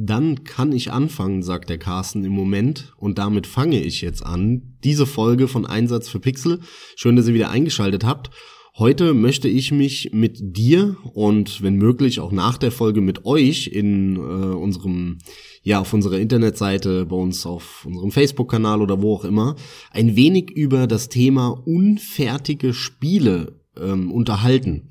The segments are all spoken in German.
Dann kann ich anfangen, sagt der Carsten im Moment. Und damit fange ich jetzt an. Diese Folge von Einsatz für Pixel. Schön, dass ihr wieder eingeschaltet habt. Heute möchte ich mich mit dir und wenn möglich auch nach der Folge mit euch in äh, unserem ja auf unserer Internetseite, bei uns auf unserem Facebook-Kanal oder wo auch immer ein wenig über das Thema unfertige Spiele ähm, unterhalten.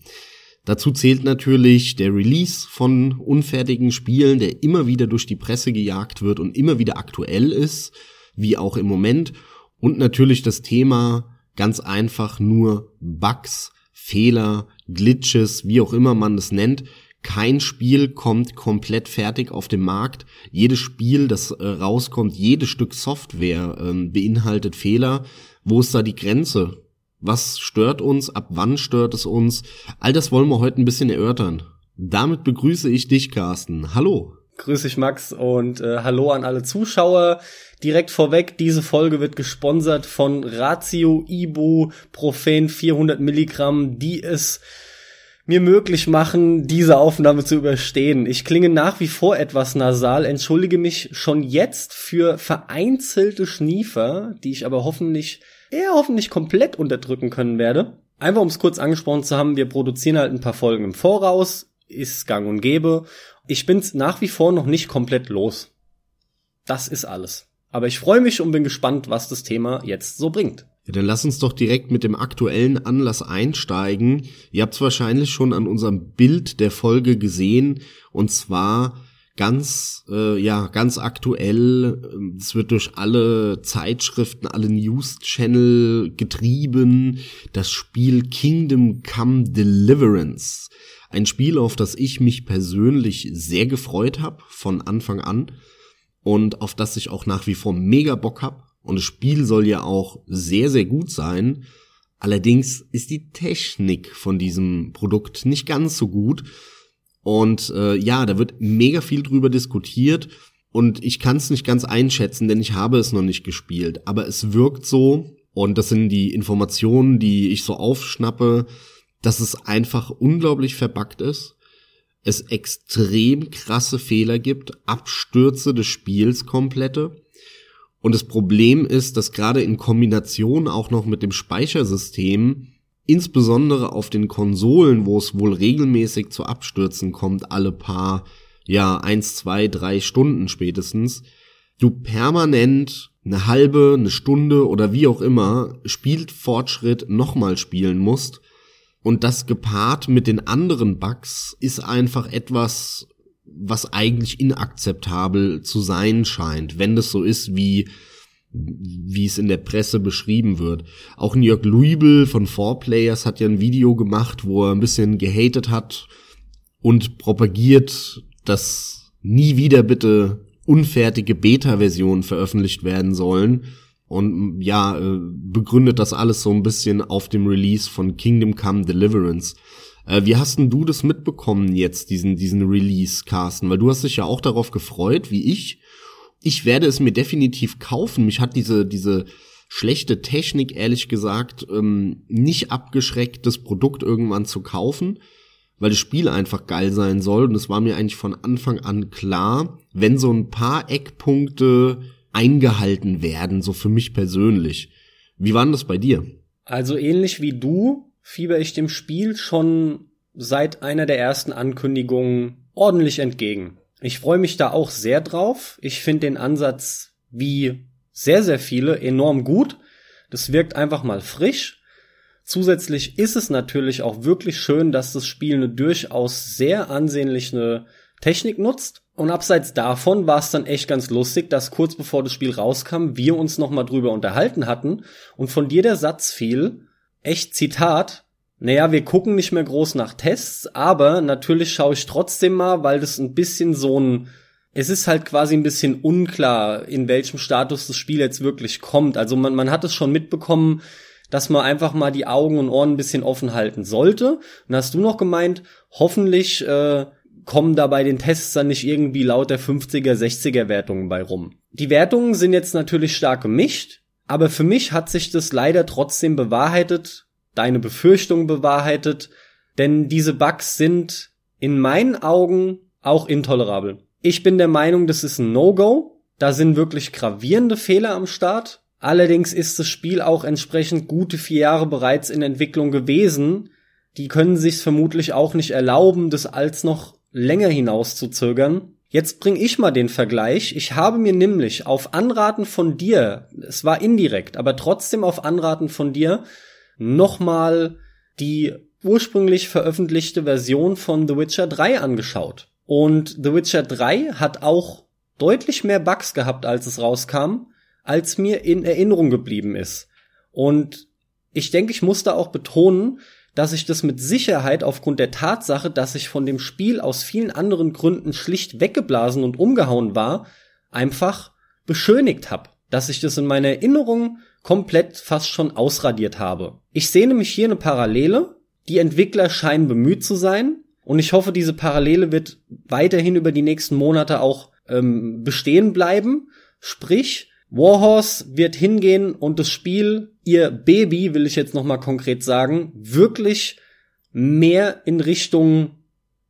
Dazu zählt natürlich der Release von unfertigen Spielen, der immer wieder durch die Presse gejagt wird und immer wieder aktuell ist, wie auch im Moment. Und natürlich das Thema ganz einfach nur Bugs, Fehler, Glitches, wie auch immer man es nennt. Kein Spiel kommt komplett fertig auf den Markt. Jedes Spiel, das äh, rauskommt, jedes Stück Software ähm, beinhaltet Fehler. Wo ist da die Grenze? Was stört uns? Ab wann stört es uns? All das wollen wir heute ein bisschen erörtern. Damit begrüße ich dich, Carsten. Hallo. Grüß dich, Max, und äh, hallo an alle Zuschauer. Direkt vorweg, diese Folge wird gesponsert von Ratio Ibu Profen 400 Milligramm, die es mir möglich machen, diese Aufnahme zu überstehen. Ich klinge nach wie vor etwas nasal, entschuldige mich schon jetzt für vereinzelte Schniefer, die ich aber hoffentlich eher hoffentlich komplett unterdrücken können werde. Einfach um es kurz angesprochen zu haben, wir produzieren halt ein paar Folgen im Voraus, ist gang und gäbe. Ich bin's nach wie vor noch nicht komplett los. Das ist alles. Aber ich freue mich und bin gespannt, was das Thema jetzt so bringt. Ja, dann lass uns doch direkt mit dem aktuellen Anlass einsteigen. Ihr habt es wahrscheinlich schon an unserem Bild der Folge gesehen. Und zwar ganz, äh, ja, ganz aktuell. Es wird durch alle Zeitschriften, alle News-Channel getrieben. Das Spiel Kingdom Come Deliverance. Ein Spiel, auf das ich mich persönlich sehr gefreut habe, von Anfang an. Und auf das ich auch nach wie vor mega Bock hab. Und das Spiel soll ja auch sehr, sehr gut sein. Allerdings ist die Technik von diesem Produkt nicht ganz so gut. Und äh, ja, da wird mega viel drüber diskutiert und ich kann es nicht ganz einschätzen, denn ich habe es noch nicht gespielt. Aber es wirkt so, und das sind die Informationen, die ich so aufschnappe, dass es einfach unglaublich verbuggt ist. Es extrem krasse Fehler gibt, Abstürze des Spiels komplette. Und das Problem ist, dass gerade in Kombination auch noch mit dem Speichersystem insbesondere auf den Konsolen, wo es wohl regelmäßig zu Abstürzen kommt, alle paar, ja, eins, zwei, drei Stunden spätestens, du permanent eine halbe, eine Stunde oder wie auch immer spielt Fortschritt nochmal spielen musst. Und das gepaart mit den anderen Bugs ist einfach etwas, was eigentlich inakzeptabel zu sein scheint, wenn das so ist wie wie es in der Presse beschrieben wird. Auch Jörg Luibel von 4Players hat ja ein Video gemacht, wo er ein bisschen gehatet hat und propagiert, dass nie wieder bitte unfertige Beta-Versionen veröffentlicht werden sollen. Und ja, äh, begründet das alles so ein bisschen auf dem Release von Kingdom Come Deliverance. Äh, wie hast denn du das mitbekommen jetzt, diesen, diesen Release, Carsten? Weil du hast dich ja auch darauf gefreut, wie ich ich werde es mir definitiv kaufen. Mich hat diese, diese schlechte Technik, ehrlich gesagt, ähm, nicht abgeschreckt, das Produkt irgendwann zu kaufen, weil das Spiel einfach geil sein soll. Und es war mir eigentlich von Anfang an klar, wenn so ein paar Eckpunkte eingehalten werden, so für mich persönlich. Wie war denn das bei dir? Also ähnlich wie du fieber ich dem Spiel schon seit einer der ersten Ankündigungen ordentlich entgegen. Ich freue mich da auch sehr drauf. Ich finde den Ansatz wie sehr, sehr viele enorm gut. Das wirkt einfach mal frisch. Zusätzlich ist es natürlich auch wirklich schön, dass das Spiel eine durchaus sehr ansehnliche Technik nutzt. Und abseits davon war es dann echt ganz lustig, dass kurz bevor das Spiel rauskam, wir uns nochmal drüber unterhalten hatten und von dir der Satz fiel, echt Zitat, naja, wir gucken nicht mehr groß nach Tests, aber natürlich schaue ich trotzdem mal, weil das ein bisschen so ein, es ist halt quasi ein bisschen unklar, in welchem Status das Spiel jetzt wirklich kommt. Also man, man hat es schon mitbekommen, dass man einfach mal die Augen und Ohren ein bisschen offen halten sollte. Und hast du noch gemeint, hoffentlich äh, kommen da bei den Tests dann nicht irgendwie laut der 50er, 60er Wertungen bei rum. Die Wertungen sind jetzt natürlich stark gemischt, aber für mich hat sich das leider trotzdem bewahrheitet, deine Befürchtung bewahrheitet, denn diese Bugs sind in meinen Augen auch intolerabel. Ich bin der Meinung, das ist ein No-Go. Da sind wirklich gravierende Fehler am Start. Allerdings ist das Spiel auch entsprechend gute vier Jahre bereits in Entwicklung gewesen. Die können sich's vermutlich auch nicht erlauben, das als noch länger hinaus zu zögern. Jetzt bring ich mal den Vergleich. Ich habe mir nämlich auf Anraten von dir, es war indirekt, aber trotzdem auf Anraten von dir, nochmal die ursprünglich veröffentlichte Version von The Witcher 3 angeschaut. Und The Witcher 3 hat auch deutlich mehr Bugs gehabt, als es rauskam, als mir in Erinnerung geblieben ist. Und ich denke, ich muss da auch betonen, dass ich das mit Sicherheit aufgrund der Tatsache, dass ich von dem Spiel aus vielen anderen Gründen schlicht weggeblasen und umgehauen war, einfach beschönigt habe. Dass ich das in meiner Erinnerung komplett fast schon ausradiert habe. Ich sehe nämlich hier eine Parallele. Die Entwickler scheinen bemüht zu sein. Und ich hoffe, diese Parallele wird weiterhin über die nächsten Monate auch ähm, bestehen bleiben. Sprich, Warhorse wird hingehen und das Spiel, ihr Baby, will ich jetzt nochmal konkret sagen, wirklich mehr in Richtung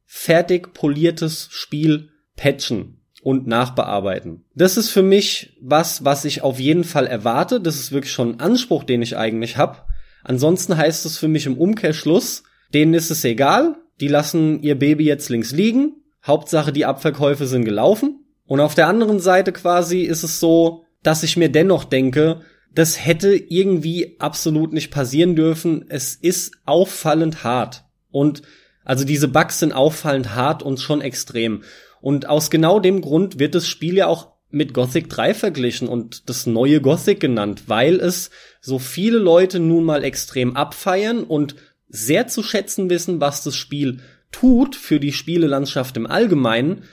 fertig poliertes Spiel patchen und nachbearbeiten. Das ist für mich was, was ich auf jeden Fall erwarte. Das ist wirklich schon ein Anspruch, den ich eigentlich habe. Ansonsten heißt es für mich im Umkehrschluss, denen ist es egal, die lassen ihr Baby jetzt links liegen. Hauptsache, die Abverkäufe sind gelaufen. Und auf der anderen Seite quasi ist es so, dass ich mir dennoch denke, das hätte irgendwie absolut nicht passieren dürfen. Es ist auffallend hart. Und also diese Bugs sind auffallend hart und schon extrem. Und aus genau dem Grund wird das Spiel ja auch mit Gothic 3 verglichen und das neue Gothic genannt, weil es so viele Leute nun mal extrem abfeiern und sehr zu schätzen wissen, was das Spiel tut für die Spielelandschaft im Allgemeinen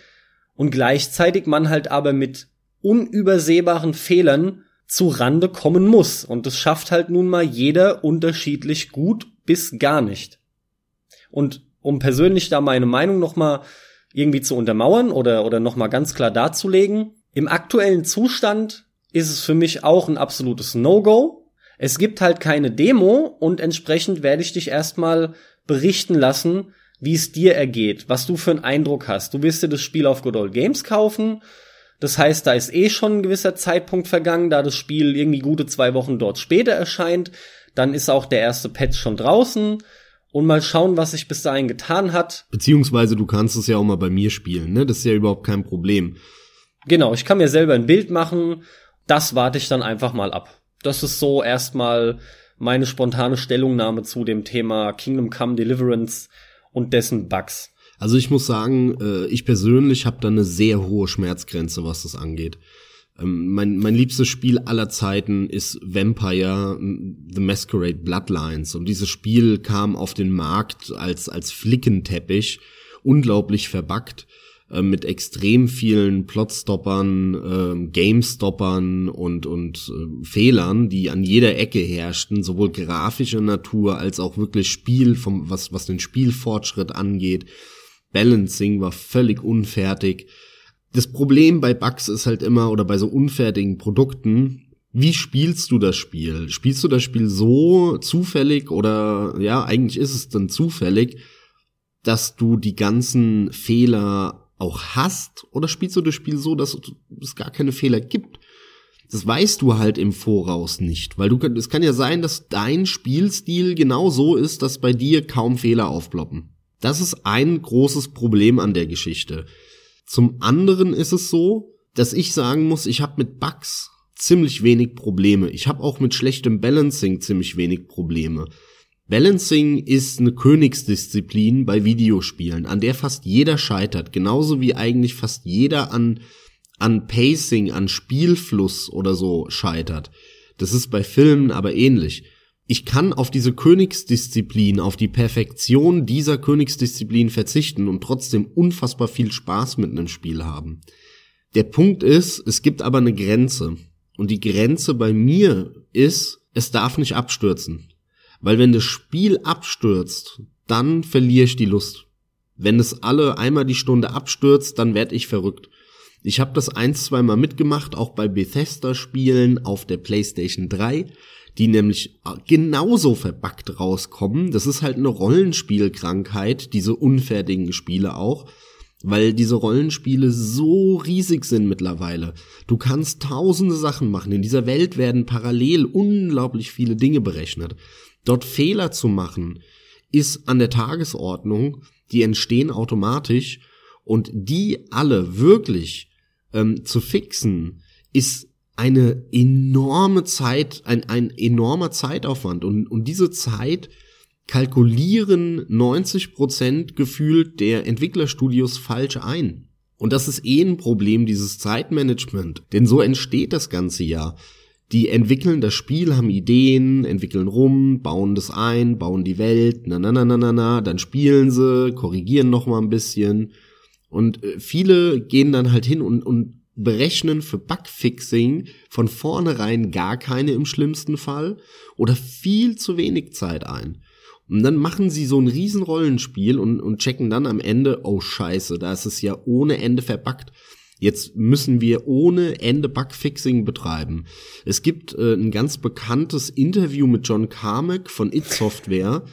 und gleichzeitig man halt aber mit unübersehbaren Fehlern zu Rande kommen muss. Und das schafft halt nun mal jeder unterschiedlich gut bis gar nicht. Und um persönlich da meine Meinung noch mal irgendwie zu untermauern oder, oder noch mal ganz klar darzulegen, im aktuellen Zustand ist es für mich auch ein absolutes No-Go. Es gibt halt keine Demo und entsprechend werde ich dich erstmal berichten lassen, wie es dir ergeht, was du für einen Eindruck hast. Du wirst dir das Spiel auf Good Old Games kaufen das heißt, da ist eh schon ein gewisser Zeitpunkt vergangen, da das Spiel irgendwie gute zwei Wochen dort später erscheint. Dann ist auch der erste Patch schon draußen. Und mal schauen, was sich bis dahin getan hat. Beziehungsweise du kannst es ja auch mal bei mir spielen, ne? Das ist ja überhaupt kein Problem. Genau, ich kann mir selber ein Bild machen. Das warte ich dann einfach mal ab. Das ist so erstmal meine spontane Stellungnahme zu dem Thema Kingdom Come Deliverance und dessen Bugs. Also ich muss sagen, äh, ich persönlich habe da eine sehr hohe Schmerzgrenze, was das angeht. Ähm, mein, mein liebstes Spiel aller Zeiten ist Vampire The Masquerade Bloodlines. Und dieses Spiel kam auf den Markt als, als Flickenteppich, unglaublich verbuggt, äh, mit extrem vielen Plotstoppern, äh, Gamestoppern und, und äh, Fehlern, die an jeder Ecke herrschten, sowohl grafischer Natur als auch wirklich Spiel, vom, was, was den Spielfortschritt angeht. Balancing war völlig unfertig. Das Problem bei Bugs ist halt immer, oder bei so unfertigen Produkten, wie spielst du das Spiel? Spielst du das Spiel so zufällig oder ja, eigentlich ist es dann zufällig, dass du die ganzen Fehler auch hast? Oder spielst du das Spiel so, dass es gar keine Fehler gibt? Das weißt du halt im Voraus nicht, weil du, es kann ja sein, dass dein Spielstil genau so ist, dass bei dir kaum Fehler aufploppen. Das ist ein großes Problem an der Geschichte. Zum anderen ist es so, dass ich sagen muss, ich habe mit Bugs ziemlich wenig Probleme. Ich habe auch mit schlechtem Balancing ziemlich wenig Probleme. Balancing ist eine Königsdisziplin bei Videospielen, an der fast jeder scheitert, genauso wie eigentlich fast jeder an an Pacing, an Spielfluss oder so scheitert. Das ist bei Filmen aber ähnlich ich kann auf diese Königsdisziplin, auf die Perfektion dieser Königsdisziplin verzichten und trotzdem unfassbar viel Spaß mit einem Spiel haben. Der Punkt ist, es gibt aber eine Grenze. Und die Grenze bei mir ist, es darf nicht abstürzen. Weil wenn das Spiel abstürzt, dann verliere ich die Lust. Wenn es alle einmal die Stunde abstürzt, dann werde ich verrückt. Ich habe das ein, zweimal mitgemacht, auch bei Bethesda-Spielen auf der PlayStation 3 die nämlich genauso verbackt rauskommen. Das ist halt eine Rollenspielkrankheit, diese unfertigen Spiele auch. weil diese Rollenspiele so riesig sind mittlerweile. Du kannst tausende Sachen machen. In dieser Welt werden parallel unglaublich viele Dinge berechnet. Dort Fehler zu machen, ist an der Tagesordnung, die entstehen automatisch und die alle wirklich ähm, zu fixen, ist eine enorme Zeit, ein, ein enormer Zeitaufwand und, und diese Zeit kalkulieren 90 Prozent gefühlt der Entwicklerstudios falsch ein. Und das ist eh ein Problem, dieses Zeitmanagement. Denn so entsteht das ganze ja. Die entwickeln das Spiel, haben Ideen, entwickeln rum, bauen das ein, bauen die Welt, na na na na na na, dann spielen sie, korrigieren noch mal ein bisschen. Und äh, viele gehen dann halt hin und, und berechnen für Bugfixing von vornherein gar keine im schlimmsten Fall oder viel zu wenig Zeit ein. Und dann machen sie so ein riesen Rollenspiel und, und checken dann am Ende, oh scheiße, da ist es ja ohne Ende verbuggt. Jetzt müssen wir ohne Ende Bugfixing betreiben. Es gibt äh, ein ganz bekanntes Interview mit John Carmack von It Software.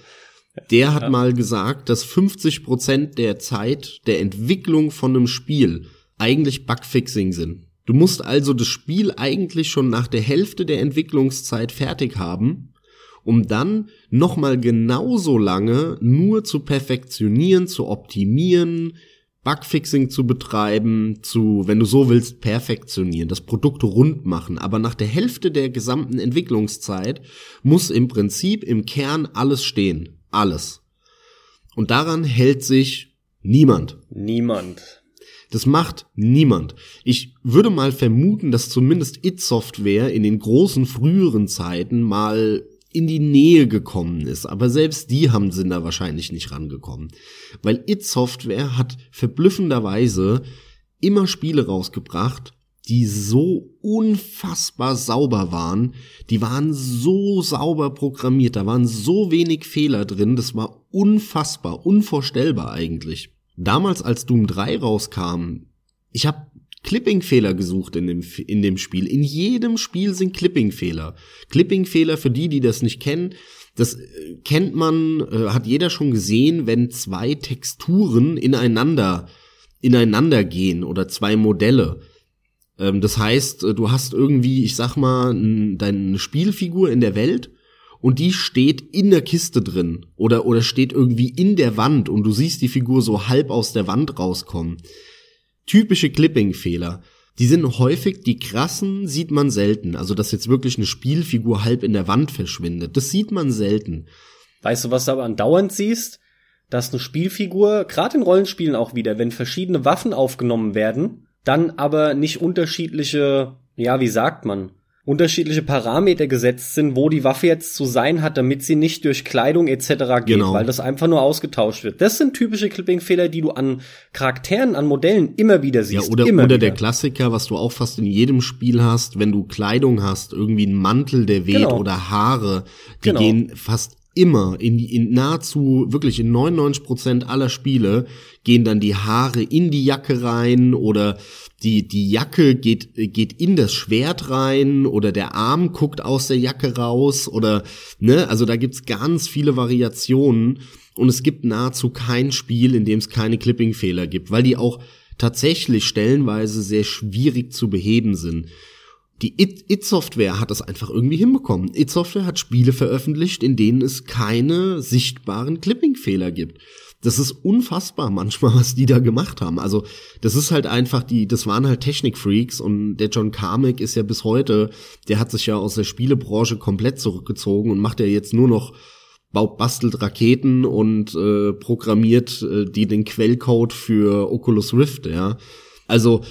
Der hat ja. mal gesagt, dass 50 Prozent der Zeit der Entwicklung von einem Spiel eigentlich Bugfixing sind. Du musst also das Spiel eigentlich schon nach der Hälfte der Entwicklungszeit fertig haben, um dann nochmal genauso lange nur zu perfektionieren, zu optimieren, Bugfixing zu betreiben, zu, wenn du so willst, perfektionieren, das Produkt rund machen. Aber nach der Hälfte der gesamten Entwicklungszeit muss im Prinzip im Kern alles stehen. Alles. Und daran hält sich niemand. Niemand. Das macht niemand. Ich würde mal vermuten, dass zumindest It Software in den großen früheren Zeiten mal in die Nähe gekommen ist. Aber selbst die haben sind da wahrscheinlich nicht rangekommen. Weil It Software hat verblüffenderweise immer Spiele rausgebracht, die so unfassbar sauber waren. Die waren so sauber programmiert. Da waren so wenig Fehler drin. Das war unfassbar, unvorstellbar eigentlich. Damals, als Doom 3 rauskam, ich habe Clipping-Fehler gesucht in dem, in dem Spiel. In jedem Spiel sind Clipping-Fehler. Clipping-Fehler, für die, die das nicht kennen, das äh, kennt man, äh, hat jeder schon gesehen, wenn zwei Texturen ineinander, ineinander gehen oder zwei Modelle. Ähm, das heißt, äh, du hast irgendwie, ich sag mal, deine Spielfigur in der Welt und die steht in der Kiste drin oder, oder steht irgendwie in der Wand und du siehst die Figur so halb aus der Wand rauskommen typische Clipping-Fehler. Die sind häufig, die krassen sieht man selten. Also, dass jetzt wirklich eine Spielfigur halb in der Wand verschwindet. Das sieht man selten. Weißt du, was du aber andauernd siehst? Dass eine Spielfigur, gerade in Rollenspielen auch wieder, wenn verschiedene Waffen aufgenommen werden, dann aber nicht unterschiedliche, ja, wie sagt man, unterschiedliche Parameter gesetzt sind, wo die Waffe jetzt zu sein hat, damit sie nicht durch Kleidung etc. geht, genau. weil das einfach nur ausgetauscht wird. Das sind typische Clipping-Fehler, die du an Charakteren, an Modellen immer wieder siehst. Ja, oder, oder wieder. der Klassiker, was du auch fast in jedem Spiel hast, wenn du Kleidung hast, irgendwie einen Mantel, der weht genau. oder Haare, die genau. gehen fast immer in, in nahezu wirklich in 99 Prozent aller Spiele gehen dann die Haare in die Jacke rein oder die, die Jacke geht, geht in das Schwert rein oder der Arm guckt aus der Jacke raus oder, ne, also da gibt's ganz viele Variationen und es gibt nahezu kein Spiel, in dem es keine Clipping-Fehler gibt, weil die auch tatsächlich stellenweise sehr schwierig zu beheben sind. Die It-Software hat das einfach irgendwie hinbekommen. It-Software hat Spiele veröffentlicht, in denen es keine sichtbaren Clipping-Fehler gibt das ist unfassbar manchmal, was die da gemacht haben. Also, das ist halt einfach die, das waren halt Technikfreaks und der John Carmack ist ja bis heute, der hat sich ja aus der Spielebranche komplett zurückgezogen und macht ja jetzt nur noch baut, bastelt Raketen und äh, programmiert äh, die den Quellcode für Oculus Rift, ja. Also,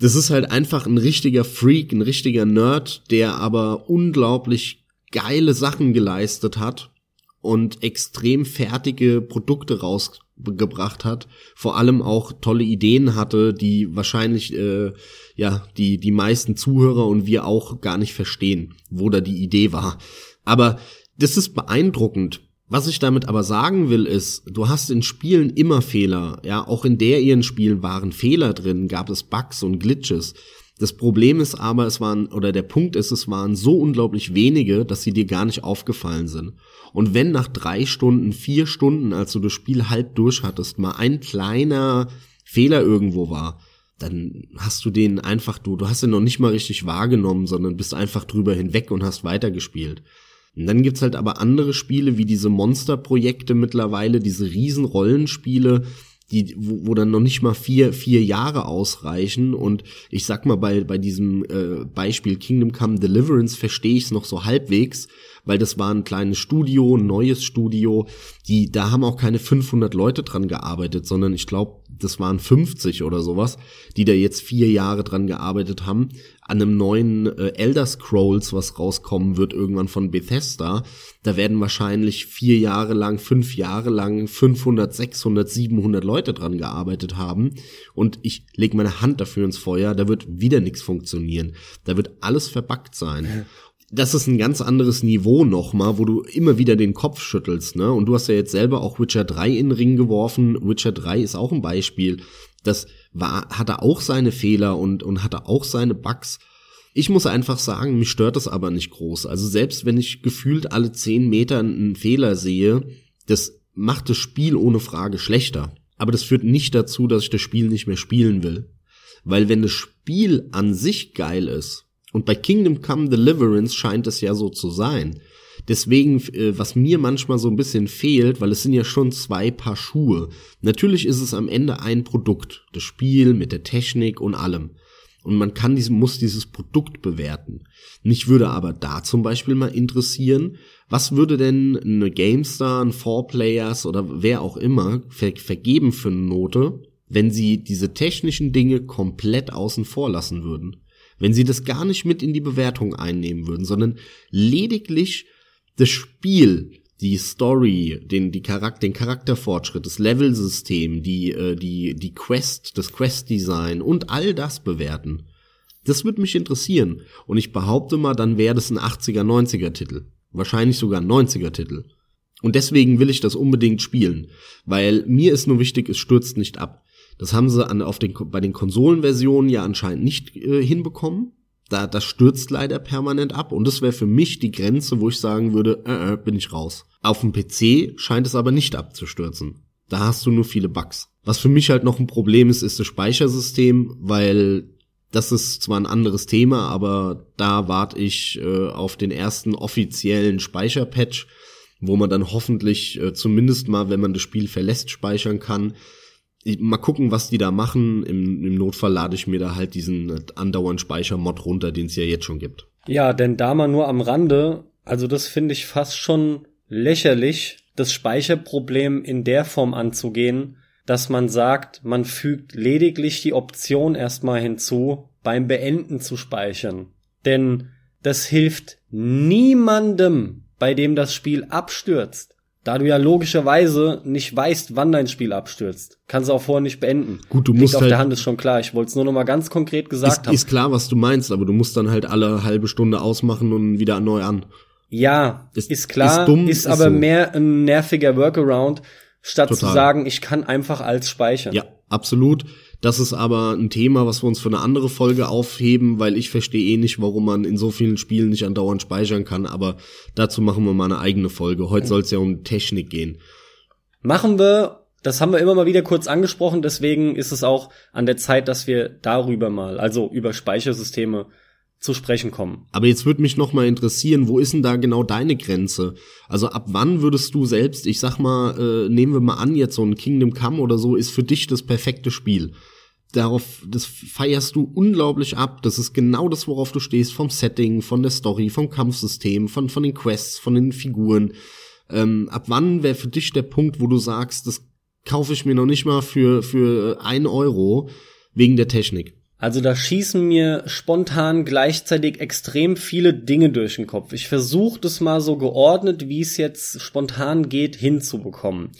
das ist halt einfach ein richtiger Freak, ein richtiger Nerd, der aber unglaublich geile Sachen geleistet hat und extrem fertige Produkte rausgebracht hat, vor allem auch tolle Ideen hatte, die wahrscheinlich äh, ja die die meisten Zuhörer und wir auch gar nicht verstehen, wo da die Idee war. Aber das ist beeindruckend. Was ich damit aber sagen will, ist, du hast in Spielen immer Fehler. Ja, auch in der ihren Spielen waren Fehler drin, gab es Bugs und Glitches. Das Problem ist aber, es waren, oder der Punkt ist, es waren so unglaublich wenige, dass sie dir gar nicht aufgefallen sind. Und wenn nach drei Stunden, vier Stunden, als du das Spiel halb durch hattest, mal ein kleiner Fehler irgendwo war, dann hast du den einfach, du, du hast den noch nicht mal richtig wahrgenommen, sondern bist einfach drüber hinweg und hast weitergespielt. Und dann gibt's halt aber andere Spiele wie diese Monsterprojekte mittlerweile, diese riesen Rollenspiele, die, wo, wo dann noch nicht mal vier, vier Jahre ausreichen. Und ich sag mal, bei, bei diesem äh, Beispiel Kingdom Come Deliverance verstehe ich es noch so halbwegs, weil das war ein kleines Studio, ein neues Studio, die, da haben auch keine 500 Leute dran gearbeitet, sondern ich glaube, das waren 50 oder sowas, die da jetzt vier Jahre dran gearbeitet haben an einem neuen äh, Elder Scrolls, was rauskommen wird irgendwann von Bethesda. Da werden wahrscheinlich vier Jahre lang, fünf Jahre lang 500, 600, 700 Leute dran gearbeitet haben. Und ich leg meine Hand dafür ins Feuer, da wird wieder nichts funktionieren. Da wird alles verbackt sein. Das ist ein ganz anderes Niveau nochmal, wo du immer wieder den Kopf schüttelst, ne? Und du hast ja jetzt selber auch Witcher 3 in den Ring geworfen. Witcher 3 ist auch ein Beispiel. Das war, hatte auch seine Fehler und, und hatte auch seine Bugs. Ich muss einfach sagen, mich stört das aber nicht groß. Also selbst wenn ich gefühlt alle zehn Meter einen Fehler sehe, das macht das Spiel ohne Frage schlechter. Aber das führt nicht dazu, dass ich das Spiel nicht mehr spielen will. Weil wenn das Spiel an sich geil ist, und bei Kingdom Come Deliverance scheint es ja so zu sein, Deswegen, äh, was mir manchmal so ein bisschen fehlt, weil es sind ja schon zwei Paar Schuhe. Natürlich ist es am Ende ein Produkt. Das Spiel mit der Technik und allem. Und man kann diesen, muss dieses Produkt bewerten. Mich würde aber da zum Beispiel mal interessieren, was würde denn eine GameStar, ein Four Players oder wer auch immer ver vergeben für eine Note, wenn sie diese technischen Dinge komplett außen vor lassen würden? Wenn sie das gar nicht mit in die Bewertung einnehmen würden, sondern lediglich das Spiel, die Story, den, die Charakter, den Charakterfortschritt, das Levelsystem, die, äh, die, die Quest, das Quest-Design und all das bewerten. Das würde mich interessieren. Und ich behaupte mal, dann wäre das ein 80er, 90er Titel. Wahrscheinlich sogar ein 90er Titel. Und deswegen will ich das unbedingt spielen. Weil mir ist nur wichtig, es stürzt nicht ab. Das haben sie an, auf den, bei den Konsolenversionen ja anscheinend nicht äh, hinbekommen. Da, das stürzt leider permanent ab und das wäre für mich die Grenze, wo ich sagen würde, äh, äh, bin ich raus. Auf dem PC scheint es aber nicht abzustürzen. Da hast du nur viele Bugs. Was für mich halt noch ein Problem ist, ist das Speichersystem, weil das ist zwar ein anderes Thema, aber da warte ich äh, auf den ersten offiziellen Speicherpatch, wo man dann hoffentlich äh, zumindest mal, wenn man das Spiel verlässt, speichern kann mal gucken, was die da machen. Im, Im Notfall lade ich mir da halt diesen äh, andauernd Speichermod runter, den es ja jetzt schon gibt. Ja, denn da mal nur am Rande, also das finde ich fast schon lächerlich, das Speicherproblem in der Form anzugehen, dass man sagt, man fügt lediglich die Option erstmal hinzu, beim Beenden zu speichern. Denn das hilft niemandem, bei dem das Spiel abstürzt. Da du ja logischerweise nicht weißt, wann dein Spiel abstürzt, kannst du auch vorher nicht beenden. Gut, du musst Liegt auf halt, der Hand ist schon klar. Ich wollte es nur noch mal ganz konkret gesagt ist, haben. Ist klar, was du meinst, aber du musst dann halt alle halbe Stunde ausmachen und wieder neu an. Ja, ist, ist klar, ist, dumm, ist, ist aber so. mehr ein nerviger Workaround, statt Total. zu sagen, ich kann einfach als speichern. Ja, absolut. Das ist aber ein Thema, was wir uns für eine andere Folge aufheben, weil ich verstehe eh nicht, warum man in so vielen Spielen nicht andauernd speichern kann, aber dazu machen wir mal eine eigene Folge. Heute soll es ja um Technik gehen. Machen wir, das haben wir immer mal wieder kurz angesprochen, deswegen ist es auch an der Zeit, dass wir darüber mal, also über Speichersysteme zu sprechen kommen. Aber jetzt würde mich noch mal interessieren, wo ist denn da genau deine Grenze? Also ab wann würdest du selbst, ich sag mal, äh, nehmen wir mal an, jetzt so ein Kingdom Come oder so, ist für dich das perfekte Spiel. Darauf, das feierst du unglaublich ab. Das ist genau das, worauf du stehst, vom Setting, von der Story, vom Kampfsystem, von, von den Quests, von den Figuren. Ähm, ab wann wäre für dich der Punkt, wo du sagst, das kaufe ich mir noch nicht mal für, für ein Euro wegen der Technik? Also da schießen mir spontan gleichzeitig extrem viele Dinge durch den Kopf. Ich versuche das mal so geordnet, wie es jetzt spontan geht, hinzubekommen.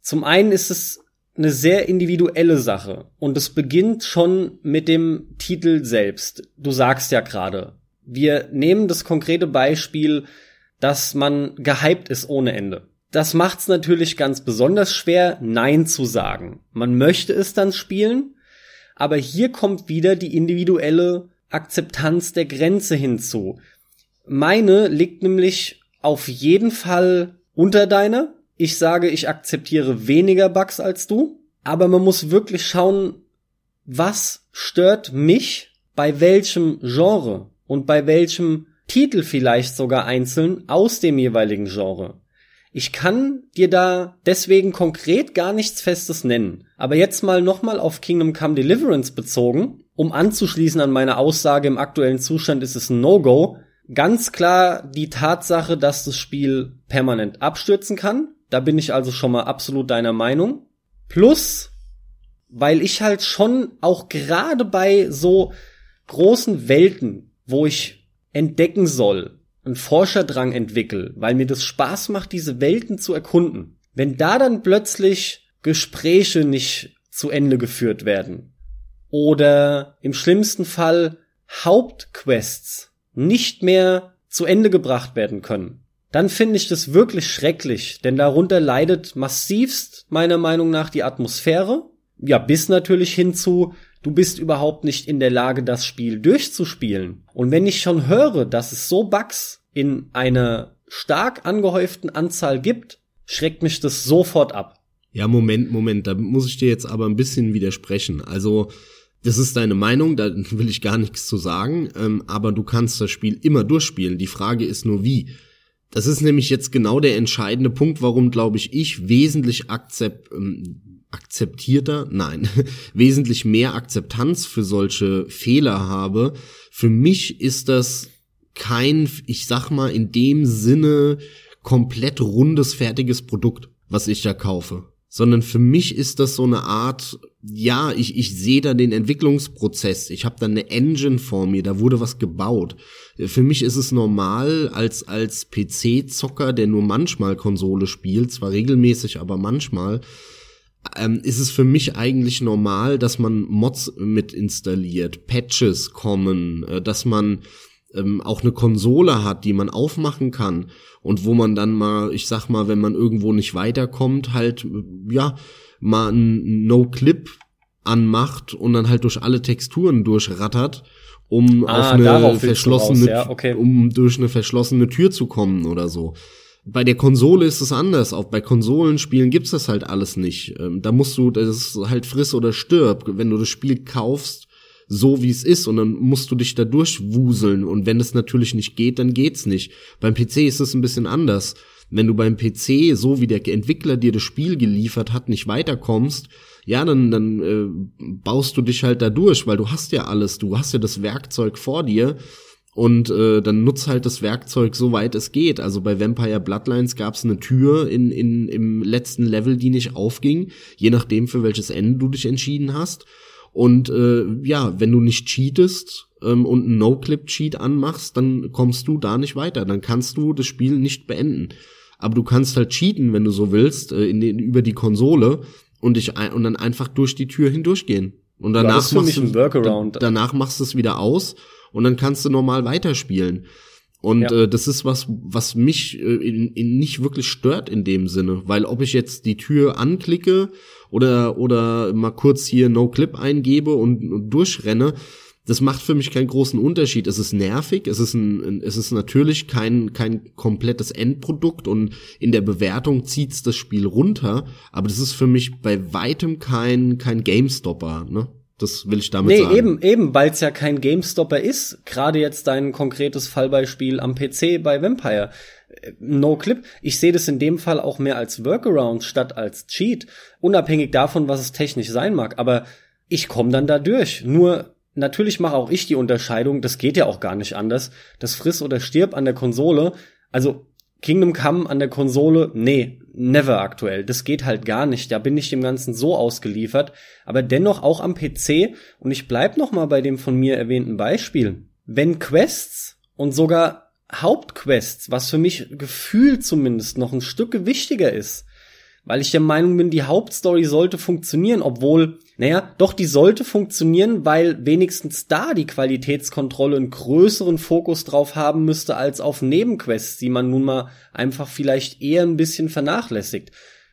Zum einen ist es eine sehr individuelle Sache und es beginnt schon mit dem Titel selbst. Du sagst ja gerade, wir nehmen das konkrete Beispiel, dass man gehypt ist ohne Ende. Das macht's natürlich ganz besonders schwer, Nein zu sagen. Man möchte es dann spielen, aber hier kommt wieder die individuelle Akzeptanz der Grenze hinzu. Meine liegt nämlich auf jeden Fall unter deiner. Ich sage, ich akzeptiere weniger Bugs als du. aber man muss wirklich schauen, was stört mich bei welchem Genre und bei welchem Titel vielleicht sogar einzeln aus dem jeweiligen Genre. Ich kann dir da deswegen konkret gar nichts Festes nennen. Aber jetzt mal nochmal auf Kingdom Come Deliverance bezogen, um anzuschließen an meine Aussage, im aktuellen Zustand ist es ein No-Go. Ganz klar die Tatsache, dass das Spiel permanent abstürzen kann. Da bin ich also schon mal absolut deiner Meinung. Plus, weil ich halt schon auch gerade bei so großen Welten, wo ich entdecken soll, einen Forscherdrang entwickel, weil mir das Spaß macht, diese Welten zu erkunden. Wenn da dann plötzlich Gespräche nicht zu Ende geführt werden oder im schlimmsten Fall Hauptquests nicht mehr zu Ende gebracht werden können, dann finde ich das wirklich schrecklich, denn darunter leidet massivst meiner Meinung nach die Atmosphäre. Ja, bis natürlich hinzu, du bist überhaupt nicht in der Lage, das Spiel durchzuspielen. Und wenn ich schon höre, dass es so Bugs in einer stark angehäuften Anzahl gibt, schreckt mich das sofort ab. Ja, Moment, Moment, da muss ich dir jetzt aber ein bisschen widersprechen. Also, das ist deine Meinung, da will ich gar nichts zu sagen, ähm, aber du kannst das Spiel immer durchspielen. Die Frage ist nur wie. Das ist nämlich jetzt genau der entscheidende Punkt, warum, glaube ich, ich wesentlich akzept, ähm, akzeptierter, nein, wesentlich mehr Akzeptanz für solche Fehler habe. Für mich ist das kein, ich sag mal, in dem Sinne komplett rundes, fertiges Produkt, was ich da kaufe. Sondern für mich ist das so eine Art, ja, ich, ich sehe da den Entwicklungsprozess. Ich habe da eine Engine vor mir, da wurde was gebaut. Für mich ist es normal, als, als PC-Zocker, der nur manchmal Konsole spielt, zwar regelmäßig, aber manchmal, ähm, ist es für mich eigentlich normal, dass man Mods mit installiert, Patches kommen, äh, dass man ähm, auch eine Konsole hat, die man aufmachen kann und wo man dann mal, ich sag mal, wenn man irgendwo nicht weiterkommt, halt ja mal ein No-Clip anmacht und dann halt durch alle Texturen durchrattert, um ah, auf eine verschlossene, ja, okay. um durch eine verschlossene Tür zu kommen oder so. Bei der Konsole ist es anders. Auch bei Konsolenspielen gibt's das halt alles nicht. Ähm, da musst du, das ist halt friss oder stirb. Wenn du das Spiel kaufst, so wie es ist und dann musst du dich da durchwuseln und wenn es natürlich nicht geht, dann geht's nicht. Beim PC ist es ein bisschen anders. Wenn du beim PC, so wie der Entwickler dir das Spiel geliefert hat, nicht weiterkommst, ja, dann, dann äh, baust du dich halt da durch, weil du hast ja alles, du hast ja das Werkzeug vor dir und äh, dann nutzt halt das Werkzeug so weit es geht. Also bei Vampire Bloodlines gab es eine Tür in, in, im letzten Level, die nicht aufging, je nachdem für welches Ende du dich entschieden hast. Und äh, ja, wenn du nicht cheatest ähm, und einen No-Clip-Cheat anmachst, dann kommst du da nicht weiter. Dann kannst du das Spiel nicht beenden. Aber du kannst halt cheaten, wenn du so willst, äh, in den, über die Konsole und dich ein, und dann einfach durch die Tür hindurchgehen. Und danach machst du da, danach machst du es wieder aus und dann kannst du normal weiterspielen. Und ja. äh, das ist was, was mich äh, in, in nicht wirklich stört in dem Sinne, weil ob ich jetzt die Tür anklicke oder oder mal kurz hier No Clip eingebe und, und durchrenne, das macht für mich keinen großen Unterschied. Es ist nervig, es ist ein, es ist natürlich kein kein komplettes Endprodukt und in der Bewertung zieht's das Spiel runter, aber das ist für mich bei weitem kein kein GameStopper, ne? Das will ich damit nee, sagen. Nee, eben, eben, weil es ja kein GameStopper ist. Gerade jetzt dein konkretes Fallbeispiel am PC bei Vampire. Äh, no Clip. Ich sehe das in dem Fall auch mehr als Workaround statt als Cheat. Unabhängig davon, was es technisch sein mag. Aber ich komme dann da durch. Nur natürlich mache auch ich die Unterscheidung. Das geht ja auch gar nicht anders. Das friss oder stirb an der Konsole. Also Kingdom Come an der Konsole, nee, never aktuell. Das geht halt gar nicht. Da bin ich dem Ganzen so ausgeliefert. Aber dennoch auch am PC. Und ich bleib noch mal bei dem von mir erwähnten Beispiel. Wenn Quests und sogar Hauptquests, was für mich gefühlt zumindest noch ein Stück wichtiger ist, weil ich der Meinung bin, die Hauptstory sollte funktionieren, obwohl, naja, doch die sollte funktionieren, weil wenigstens da die Qualitätskontrolle einen größeren Fokus drauf haben müsste als auf Nebenquests, die man nun mal einfach vielleicht eher ein bisschen vernachlässigt.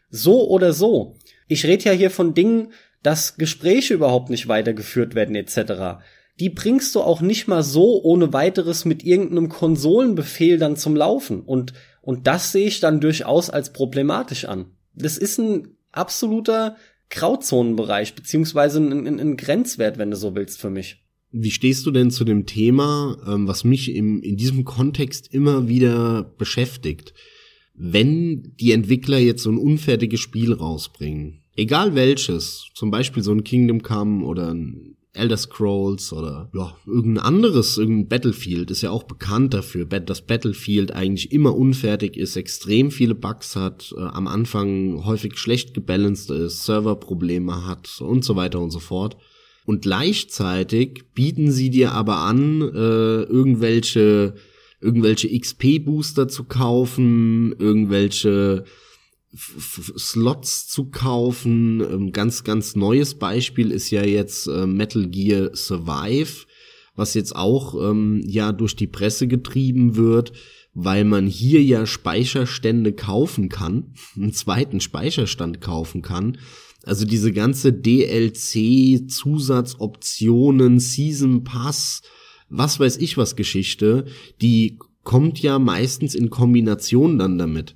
So oder so. Ich rede ja hier von Dingen, dass Gespräche überhaupt nicht weitergeführt werden etc. Die bringst du auch nicht mal so ohne weiteres mit irgendeinem Konsolenbefehl dann zum Laufen und und das sehe ich dann durchaus als problematisch an das ist ein absoluter Grauzonenbereich, beziehungsweise ein, ein, ein Grenzwert, wenn du so willst, für mich. Wie stehst du denn zu dem Thema, ähm, was mich im, in diesem Kontext immer wieder beschäftigt? Wenn die Entwickler jetzt so ein unfertiges Spiel rausbringen, egal welches, zum Beispiel so ein Kingdom Come oder ein Elder Scrolls oder ja, irgendein anderes, irgendein Battlefield ist ja auch bekannt dafür, dass Battlefield eigentlich immer unfertig ist, extrem viele Bugs hat, äh, am Anfang häufig schlecht gebalanced ist, Serverprobleme hat und so weiter und so fort. Und gleichzeitig bieten sie dir aber an, äh, irgendwelche irgendwelche XP-Booster zu kaufen, irgendwelche Slots zu kaufen. Ähm, ganz, ganz neues Beispiel ist ja jetzt äh, Metal Gear Survive, was jetzt auch ähm, ja durch die Presse getrieben wird, weil man hier ja Speicherstände kaufen kann, einen zweiten Speicherstand kaufen kann. Also diese ganze DLC, Zusatzoptionen, Season Pass, was weiß ich was Geschichte, die kommt ja meistens in Kombination dann damit.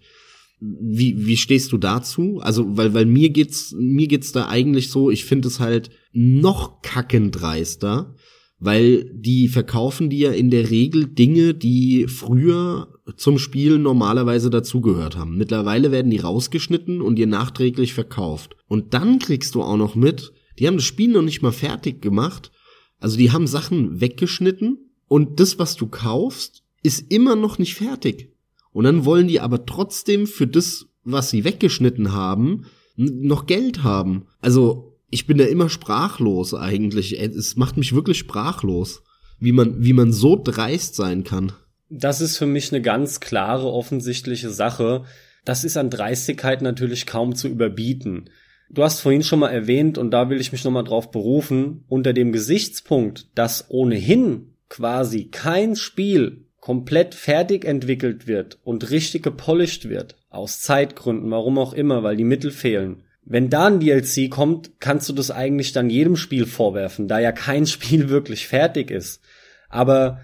Wie, wie stehst du dazu? Also, weil, weil mir geht's, mir geht's da eigentlich so, ich finde es halt noch kackendreister, weil die verkaufen dir ja in der Regel Dinge, die früher zum Spiel normalerweise dazugehört haben. Mittlerweile werden die rausgeschnitten und dir nachträglich verkauft. Und dann kriegst du auch noch mit, die haben das Spiel noch nicht mal fertig gemacht. Also die haben Sachen weggeschnitten und das, was du kaufst, ist immer noch nicht fertig. Und dann wollen die aber trotzdem für das, was sie weggeschnitten haben, noch Geld haben. Also ich bin da immer sprachlos eigentlich. Es macht mich wirklich sprachlos, wie man, wie man so dreist sein kann. Das ist für mich eine ganz klare, offensichtliche Sache. Das ist an Dreistigkeit natürlich kaum zu überbieten. Du hast vorhin schon mal erwähnt, und da will ich mich nochmal drauf berufen, unter dem Gesichtspunkt, dass ohnehin quasi kein Spiel komplett fertig entwickelt wird und richtig gepolished wird, aus Zeitgründen, warum auch immer, weil die Mittel fehlen. Wenn da ein DLC kommt, kannst du das eigentlich dann jedem Spiel vorwerfen, da ja kein Spiel wirklich fertig ist. Aber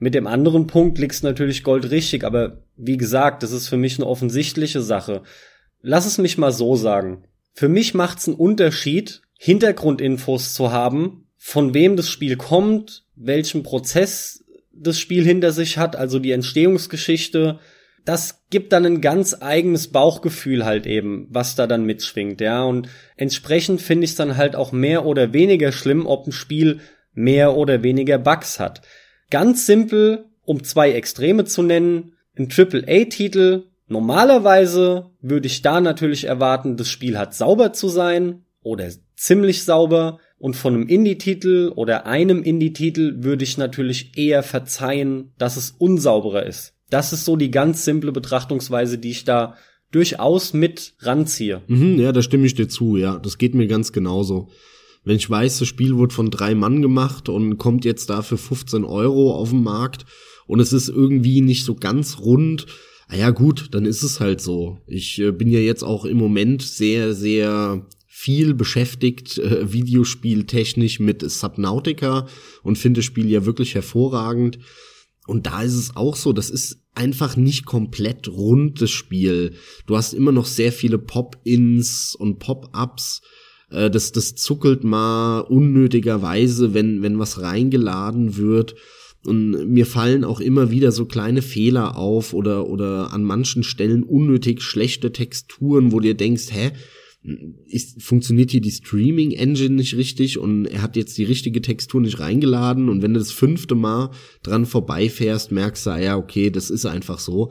mit dem anderen Punkt liegt's natürlich Gold richtig, aber wie gesagt, das ist für mich eine offensichtliche Sache. Lass es mich mal so sagen. Für mich macht's einen Unterschied, Hintergrundinfos zu haben, von wem das Spiel kommt, welchen Prozess das Spiel hinter sich hat, also die Entstehungsgeschichte, das gibt dann ein ganz eigenes Bauchgefühl halt eben, was da dann mitschwingt, ja. Und entsprechend finde ich es dann halt auch mehr oder weniger schlimm, ob ein Spiel mehr oder weniger Bugs hat. Ganz simpel, um zwei Extreme zu nennen, ein AAA-Titel, normalerweise würde ich da natürlich erwarten, das Spiel hat sauber zu sein oder ziemlich sauber. Und von einem Indie-Titel oder einem Indie-Titel würde ich natürlich eher verzeihen, dass es unsauberer ist. Das ist so die ganz simple Betrachtungsweise, die ich da durchaus mit ranziehe. Mhm, ja, da stimme ich dir zu, ja. Das geht mir ganz genauso. Wenn ich weiß, das Spiel wurde von drei Mann gemacht und kommt jetzt dafür 15 Euro auf den Markt und es ist irgendwie nicht so ganz rund, ah ja gut, dann ist es halt so. Ich äh, bin ja jetzt auch im Moment sehr, sehr viel beschäftigt, äh, videospieltechnisch mit Subnautica und finde das Spiel ja wirklich hervorragend. Und da ist es auch so, das ist einfach nicht komplett rund, das Spiel. Du hast immer noch sehr viele Pop-Ins und Pop-Ups. Äh, das, das zuckelt mal unnötigerweise, wenn, wenn was reingeladen wird. Und mir fallen auch immer wieder so kleine Fehler auf oder, oder an manchen Stellen unnötig schlechte Texturen, wo dir denkst, hä, ist, funktioniert hier die Streaming Engine nicht richtig? Und er hat jetzt die richtige Textur nicht reingeladen. Und wenn du das fünfte Mal dran vorbeifährst, merkst du, ah ja, okay, das ist einfach so.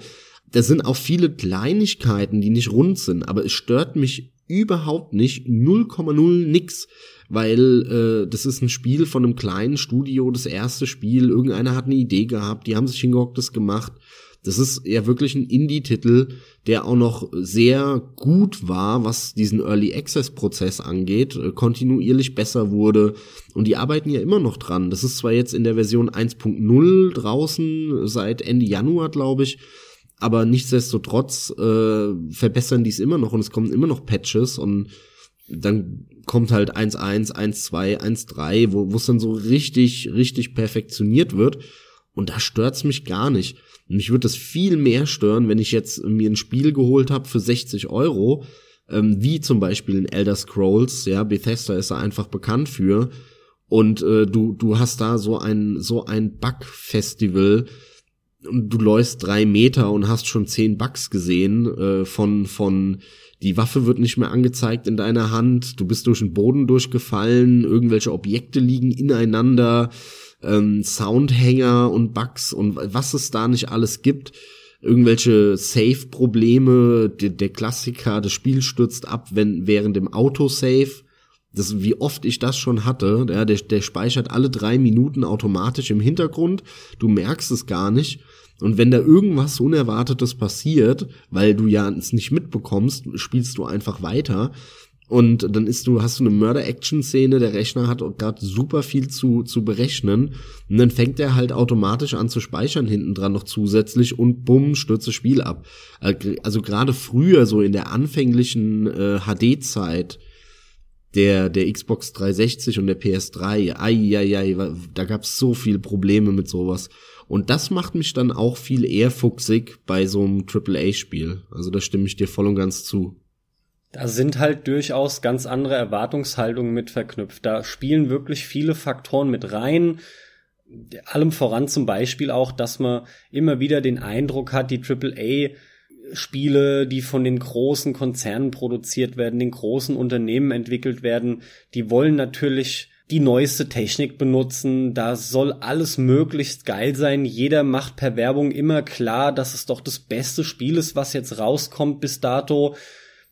Das sind auch viele Kleinigkeiten, die nicht rund sind, aber es stört mich überhaupt nicht, 0,0 nix, weil äh, das ist ein Spiel von einem kleinen Studio, das erste Spiel, irgendeiner hat eine Idee gehabt, die haben sich hingehockt, das gemacht das ist ja wirklich ein Indie-Titel, der auch noch sehr gut war, was diesen Early Access-Prozess angeht, äh, kontinuierlich besser wurde. Und die arbeiten ja immer noch dran. Das ist zwar jetzt in der Version 1.0 draußen, seit Ende Januar, glaube ich, aber nichtsdestotrotz äh, verbessern die es immer noch und es kommen immer noch Patches und dann kommt halt 1.1, 1.2, 1.3, wo es dann so richtig, richtig perfektioniert wird. Und da stört's mich gar nicht. Mich würde das viel mehr stören, wenn ich jetzt mir ein Spiel geholt habe für 60 Euro, ähm, wie zum Beispiel in Elder Scrolls, ja, Bethesda ist da einfach bekannt für. Und äh, du, du hast da so ein, so ein Bug-Festival, du läufst drei Meter und hast schon zehn Bugs gesehen äh, von von die Waffe wird nicht mehr angezeigt in deiner Hand, du bist durch den Boden durchgefallen, irgendwelche Objekte liegen ineinander, ähm, Soundhänger und Bugs und was es da nicht alles gibt, irgendwelche Save-Probleme, der, der Klassiker, das Spiel stürzt ab, wenn während dem Autosave das, wie oft ich das schon hatte, ja, der, der speichert alle drei Minuten automatisch im Hintergrund, du merkst es gar nicht. Und wenn da irgendwas Unerwartetes passiert, weil du ja es nicht mitbekommst, spielst du einfach weiter. Und dann ist du, hast du eine Murder-Action-Szene, der Rechner hat gerade super viel zu, zu berechnen. Und dann fängt er halt automatisch an zu speichern hinten dran noch zusätzlich und bumm, stürzt das Spiel ab. Also gerade früher, so in der anfänglichen äh, HD-Zeit, der, der Xbox 360 und der PS3, ai, ai, ai, da gab's so viele Probleme mit sowas. Und das macht mich dann auch viel eher fuchsig bei so einem AAA-Spiel. Also da stimme ich dir voll und ganz zu. Da sind halt durchaus ganz andere Erwartungshaltungen mit verknüpft. Da spielen wirklich viele Faktoren mit rein. Allem voran zum Beispiel auch, dass man immer wieder den Eindruck hat, die AAA Spiele, die von den großen Konzernen produziert werden, den großen Unternehmen entwickelt werden, die wollen natürlich die neueste Technik benutzen. Da soll alles möglichst geil sein. Jeder macht per Werbung immer klar, dass es doch das beste Spiel ist, was jetzt rauskommt bis dato.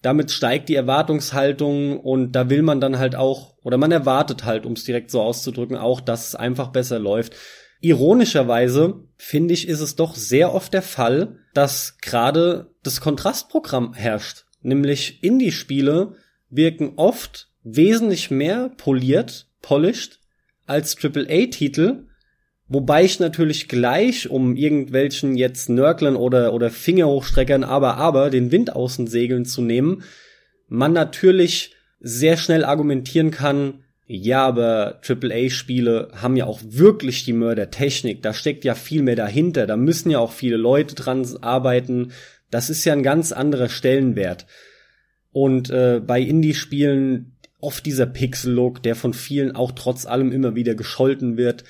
Damit steigt die Erwartungshaltung und da will man dann halt auch, oder man erwartet halt, um es direkt so auszudrücken, auch, dass es einfach besser läuft. Ironischerweise finde ich, ist es doch sehr oft der Fall, dass gerade das Kontrastprogramm herrscht. Nämlich Indie-Spiele wirken oft wesentlich mehr poliert, polished als AAA-Titel, wobei ich natürlich gleich, um irgendwelchen jetzt Nörglern oder, oder Fingerhochstreckern aber aber den Wind aus den Segeln zu nehmen, man natürlich sehr schnell argumentieren kann, ja, aber AAA-Spiele haben ja auch wirklich die Mördertechnik. Da steckt ja viel mehr dahinter. Da müssen ja auch viele Leute dran arbeiten. Das ist ja ein ganz anderer Stellenwert. Und äh, bei Indie-Spielen oft dieser Pixel-Look, der von vielen auch trotz allem immer wieder gescholten wird.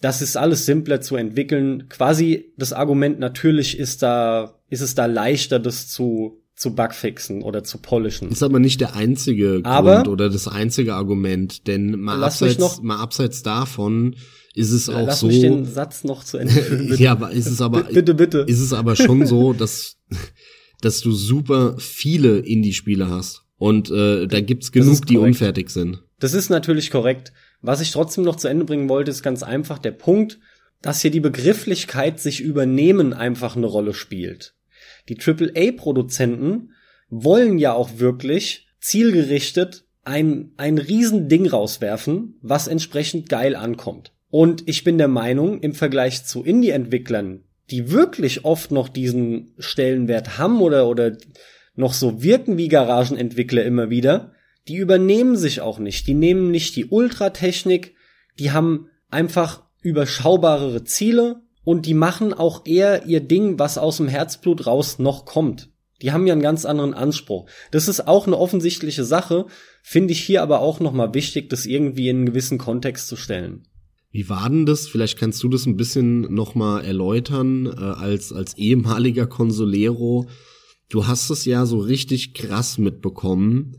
Das ist alles simpler zu entwickeln. Quasi das Argument natürlich ist da, ist es da leichter, das zu zu bugfixen oder zu polishen. Ist aber nicht der einzige aber, Grund oder das einzige Argument, denn mal abseits, noch, mal abseits davon ist es auch lass so. Mich den Satz noch zu Ende. ja, aber ist es aber bitte, bitte. Ist es aber schon so, dass dass du super viele Indie-Spiele hast und äh, da gibt's genug, die unfertig sind. Das ist natürlich korrekt. Was ich trotzdem noch zu Ende bringen wollte, ist ganz einfach der Punkt, dass hier die Begrifflichkeit sich übernehmen einfach eine Rolle spielt. Die AAA-Produzenten wollen ja auch wirklich zielgerichtet ein, ein Riesending rauswerfen, was entsprechend geil ankommt. Und ich bin der Meinung, im Vergleich zu Indie-Entwicklern, die wirklich oft noch diesen Stellenwert haben oder, oder noch so wirken wie Garagenentwickler immer wieder, die übernehmen sich auch nicht. Die nehmen nicht die Ultratechnik, die haben einfach überschaubarere Ziele und die machen auch eher ihr Ding, was aus dem Herzblut raus noch kommt. Die haben ja einen ganz anderen Anspruch. Das ist auch eine offensichtliche Sache, finde ich hier aber auch nochmal wichtig, das irgendwie in einen gewissen Kontext zu stellen. Wie war denn das? Vielleicht kannst du das ein bisschen nochmal erläutern, äh, als, als ehemaliger Consolero. Du hast es ja so richtig krass mitbekommen.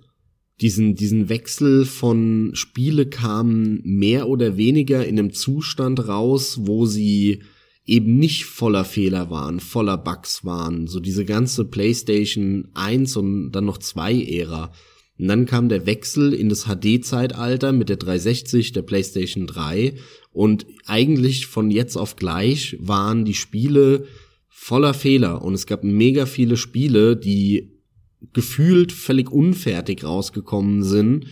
Diesen, diesen Wechsel von Spiele kamen mehr oder weniger in einem Zustand raus, wo sie eben nicht voller Fehler waren, voller Bugs waren, so diese ganze PlayStation 1 und dann noch 2 Ära. Und dann kam der Wechsel in das HD-Zeitalter mit der 360, der PlayStation 3 und eigentlich von jetzt auf gleich waren die Spiele voller Fehler. Und es gab mega viele Spiele, die gefühlt völlig unfertig rausgekommen sind,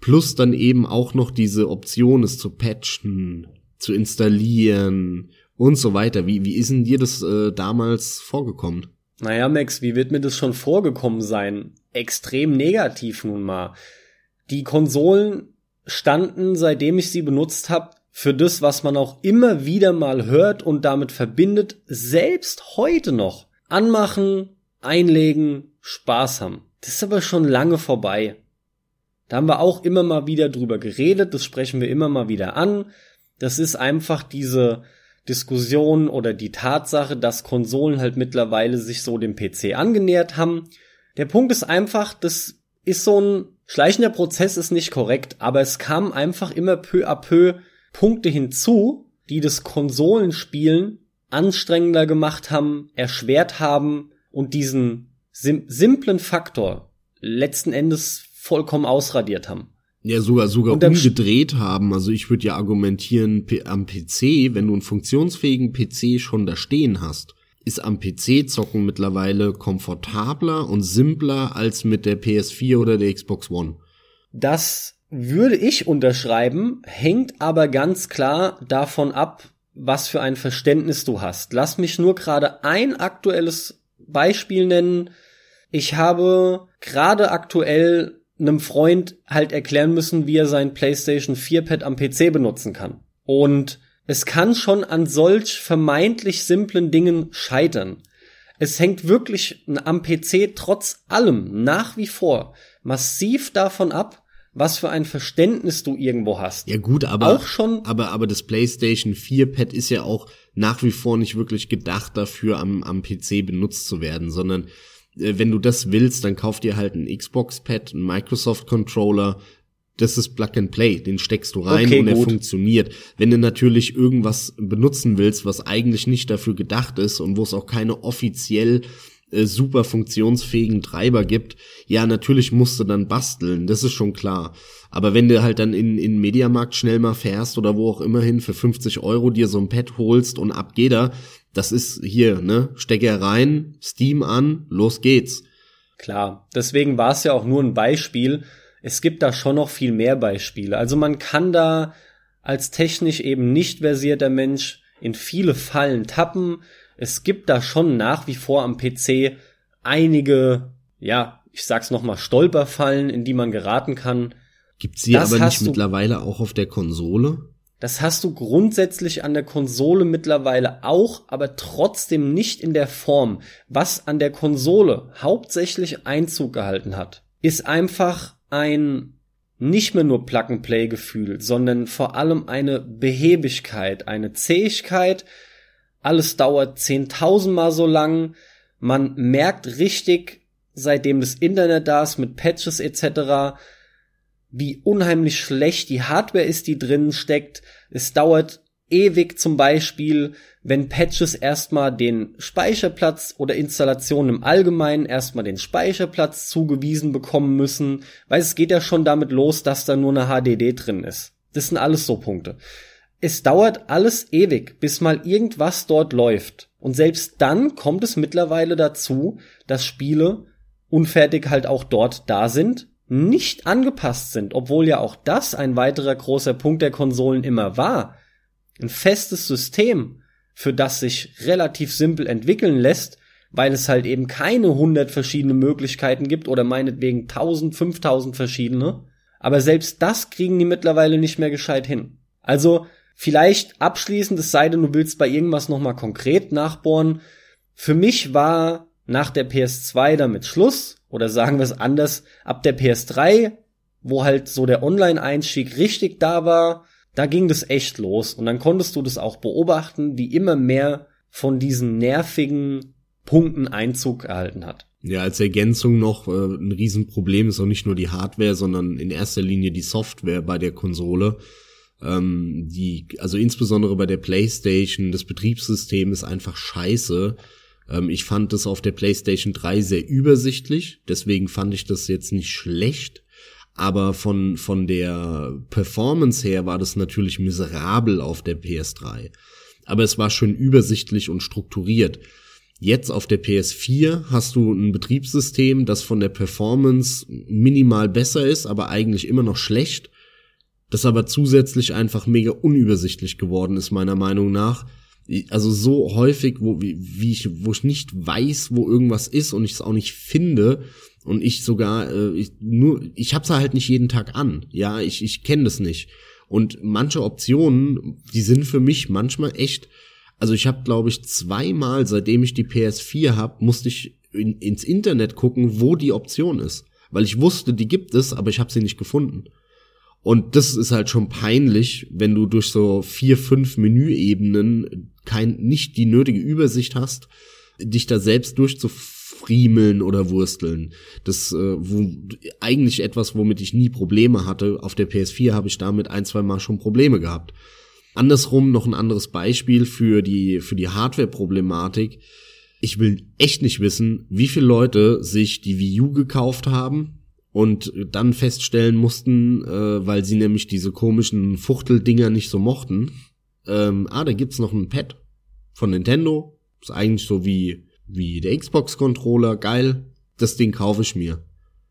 plus dann eben auch noch diese Option, es zu patchen, zu installieren und so weiter. Wie, wie ist denn dir das äh, damals vorgekommen? Naja, Max, wie wird mir das schon vorgekommen sein? Extrem negativ nun mal. Die Konsolen standen, seitdem ich sie benutzt habe, für das, was man auch immer wieder mal hört und damit verbindet, selbst heute noch. Anmachen, einlegen, Spaß haben. Das ist aber schon lange vorbei. Da haben wir auch immer mal wieder drüber geredet, das sprechen wir immer mal wieder an. Das ist einfach diese Diskussion oder die Tatsache, dass Konsolen halt mittlerweile sich so dem PC angenähert haben. Der Punkt ist einfach, das ist so ein schleichender Prozess ist nicht korrekt, aber es kamen einfach immer peu à peu Punkte hinzu, die das Konsolenspielen anstrengender gemacht haben, erschwert haben und diesen sim simplen Faktor letzten Endes vollkommen ausradiert haben. Ja, sogar sogar umgedreht haben. Also ich würde ja argumentieren, am PC, wenn du einen funktionsfähigen PC schon da stehen hast, ist am PC zocken mittlerweile komfortabler und simpler als mit der PS4 oder der Xbox One. Das würde ich unterschreiben, hängt aber ganz klar davon ab, was für ein Verständnis du hast. Lass mich nur gerade ein aktuelles Beispiel nennen. Ich habe gerade aktuell einem Freund halt erklären müssen, wie er sein PlayStation 4 Pad am PC benutzen kann. Und es kann schon an solch vermeintlich simplen Dingen scheitern. Es hängt wirklich am PC trotz allem nach wie vor massiv davon ab, was für ein Verständnis du irgendwo hast. Ja gut, aber auch schon aber aber das PlayStation 4 Pad ist ja auch nach wie vor nicht wirklich gedacht dafür am am PC benutzt zu werden, sondern äh, wenn du das willst, dann kauf dir halt ein Xbox Pad, ein Microsoft Controller, das ist Plug and Play, den steckst du rein okay, und er gut. funktioniert. Wenn du natürlich irgendwas benutzen willst, was eigentlich nicht dafür gedacht ist und wo es auch keine offiziell äh, super funktionsfähigen Treiber gibt, ja, natürlich musst du dann basteln, das ist schon klar. Aber wenn du halt dann in, in Mediamarkt schnell mal fährst oder wo auch immerhin für 50 Euro dir so ein Pad holst und ab geht er, das ist hier, ne, Stecker rein, Steam an, los geht's. Klar, deswegen war es ja auch nur ein Beispiel. Es gibt da schon noch viel mehr Beispiele. Also man kann da als technisch eben nicht versierter Mensch in viele Fallen tappen. Es gibt da schon nach wie vor am PC einige, ja, ich sag's nochmal, Stolperfallen, in die man geraten kann. Gibt's sie das aber nicht mittlerweile auch auf der Konsole? Das hast du grundsätzlich an der Konsole mittlerweile auch, aber trotzdem nicht in der Form. Was an der Konsole hauptsächlich Einzug gehalten hat, ist einfach ein nicht mehr nur Plug-and-Play-Gefühl, sondern vor allem eine Behebigkeit, eine Zähigkeit. Alles dauert zehntausendmal so lang. Man merkt richtig, seitdem das Internet da ist mit Patches etc., wie unheimlich schlecht die Hardware ist, die drin steckt. Es dauert ewig zum Beispiel, wenn Patches erstmal den Speicherplatz oder Installationen im Allgemeinen erstmal den Speicherplatz zugewiesen bekommen müssen, weil es geht ja schon damit los, dass da nur eine HDD drin ist. Das sind alles so Punkte. Es dauert alles ewig, bis mal irgendwas dort läuft. Und selbst dann kommt es mittlerweile dazu, dass Spiele unfertig halt auch dort da sind nicht angepasst sind, obwohl ja auch das ein weiterer großer Punkt der Konsolen immer war. Ein festes System, für das sich relativ simpel entwickeln lässt, weil es halt eben keine hundert verschiedene Möglichkeiten gibt oder meinetwegen tausend, fünftausend verschiedene. Aber selbst das kriegen die mittlerweile nicht mehr gescheit hin. Also vielleicht abschließend, es sei denn, du willst bei irgendwas nochmal konkret nachbohren. Für mich war nach der PS2 damit Schluss oder sagen wir es anders, ab der PS3, wo halt so der Online-Einstieg richtig da war, da ging das echt los. Und dann konntest du das auch beobachten, wie immer mehr von diesen nervigen Punkten Einzug erhalten hat. Ja, als Ergänzung noch, äh, ein Riesenproblem ist auch nicht nur die Hardware, sondern in erster Linie die Software bei der Konsole. Ähm, die, also insbesondere bei der PlayStation, das Betriebssystem ist einfach scheiße. Ähm, ich fand das auf der PlayStation 3 sehr übersichtlich, deswegen fand ich das jetzt nicht schlecht. Aber von, von der Performance her war das natürlich miserabel auf der PS3. Aber es war schön übersichtlich und strukturiert. Jetzt auf der PS4 hast du ein Betriebssystem, das von der Performance minimal besser ist, aber eigentlich immer noch schlecht. Das aber zusätzlich einfach mega unübersichtlich geworden ist, meiner Meinung nach also so häufig, wo, wie, wie ich, wo ich nicht weiß, wo irgendwas ist und ich es auch nicht finde und ich sogar, äh, ich, nur, ich hab's halt nicht jeden Tag an. Ja, ich, ich kenne das nicht. Und manche Optionen, die sind für mich manchmal echt, also ich habe, glaube ich, zweimal, seitdem ich die PS4 hab, musste ich in, ins Internet gucken, wo die Option ist. Weil ich wusste, die gibt es, aber ich habe sie nicht gefunden. Und das ist halt schon peinlich, wenn du durch so vier, fünf Menüebenen kein, nicht die nötige Übersicht hast, dich da selbst durchzufriemeln oder wursteln. Das äh, wo, eigentlich etwas, womit ich nie Probleme hatte. Auf der PS4 habe ich damit ein, zwei Mal schon Probleme gehabt. Andersrum noch ein anderes Beispiel für die, für die Hardware-Problematik. Ich will echt nicht wissen, wie viele Leute sich die Wii U gekauft haben, und dann feststellen mussten, äh, weil sie nämlich diese komischen Fuchteldinger nicht so mochten, ähm, ah, da gibt's noch ein Pad von Nintendo, ist eigentlich so wie wie der Xbox Controller, geil, das Ding kaufe ich mir.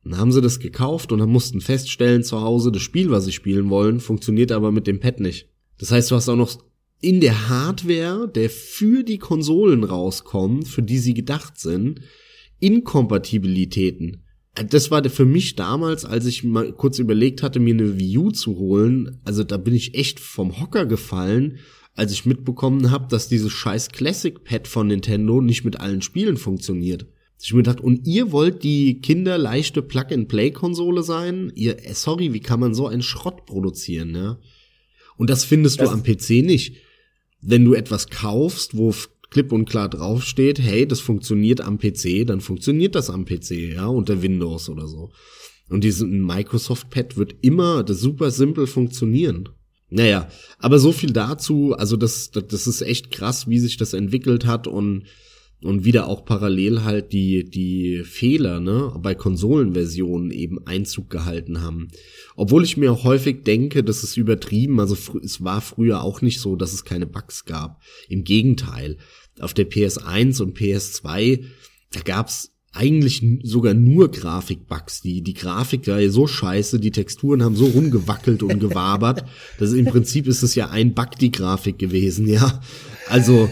Dann haben sie das gekauft und dann mussten feststellen zu Hause, das Spiel, was sie spielen wollen, funktioniert aber mit dem Pad nicht. Das heißt, du hast auch noch in der Hardware, der für die Konsolen rauskommt, für die sie gedacht sind, Inkompatibilitäten das war für mich damals, als ich mal kurz überlegt hatte, mir eine Wii U zu holen, also da bin ich echt vom Hocker gefallen, als ich mitbekommen habe, dass dieses scheiß Classic Pad von Nintendo nicht mit allen Spielen funktioniert. Ich mir gedacht, und ihr wollt die kinderleichte Plug-and-Play-Konsole sein? Ihr, äh, sorry, wie kann man so einen Schrott produzieren, ja? Und das findest das du am PC nicht. Wenn du etwas kaufst, wo klipp und klar draufsteht, hey, das funktioniert am PC, dann funktioniert das am PC, ja, unter Windows oder so. Und diesen Microsoft Pad wird immer das super simpel funktionieren. Naja, aber so viel dazu, also das, das ist echt krass, wie sich das entwickelt hat und und wieder auch parallel halt die die Fehler ne bei Konsolenversionen eben Einzug gehalten haben. Obwohl ich mir auch häufig denke, das ist übertrieben, also es war früher auch nicht so, dass es keine Bugs gab. Im Gegenteil, auf der PS1 und PS2, da gab's eigentlich sogar nur Grafikbugs. Die, die Grafik war ja so scheiße, die Texturen haben so rumgewackelt und gewabert. Das ist, im Prinzip ist es ja ein Bug, die Grafik gewesen, ja. Also,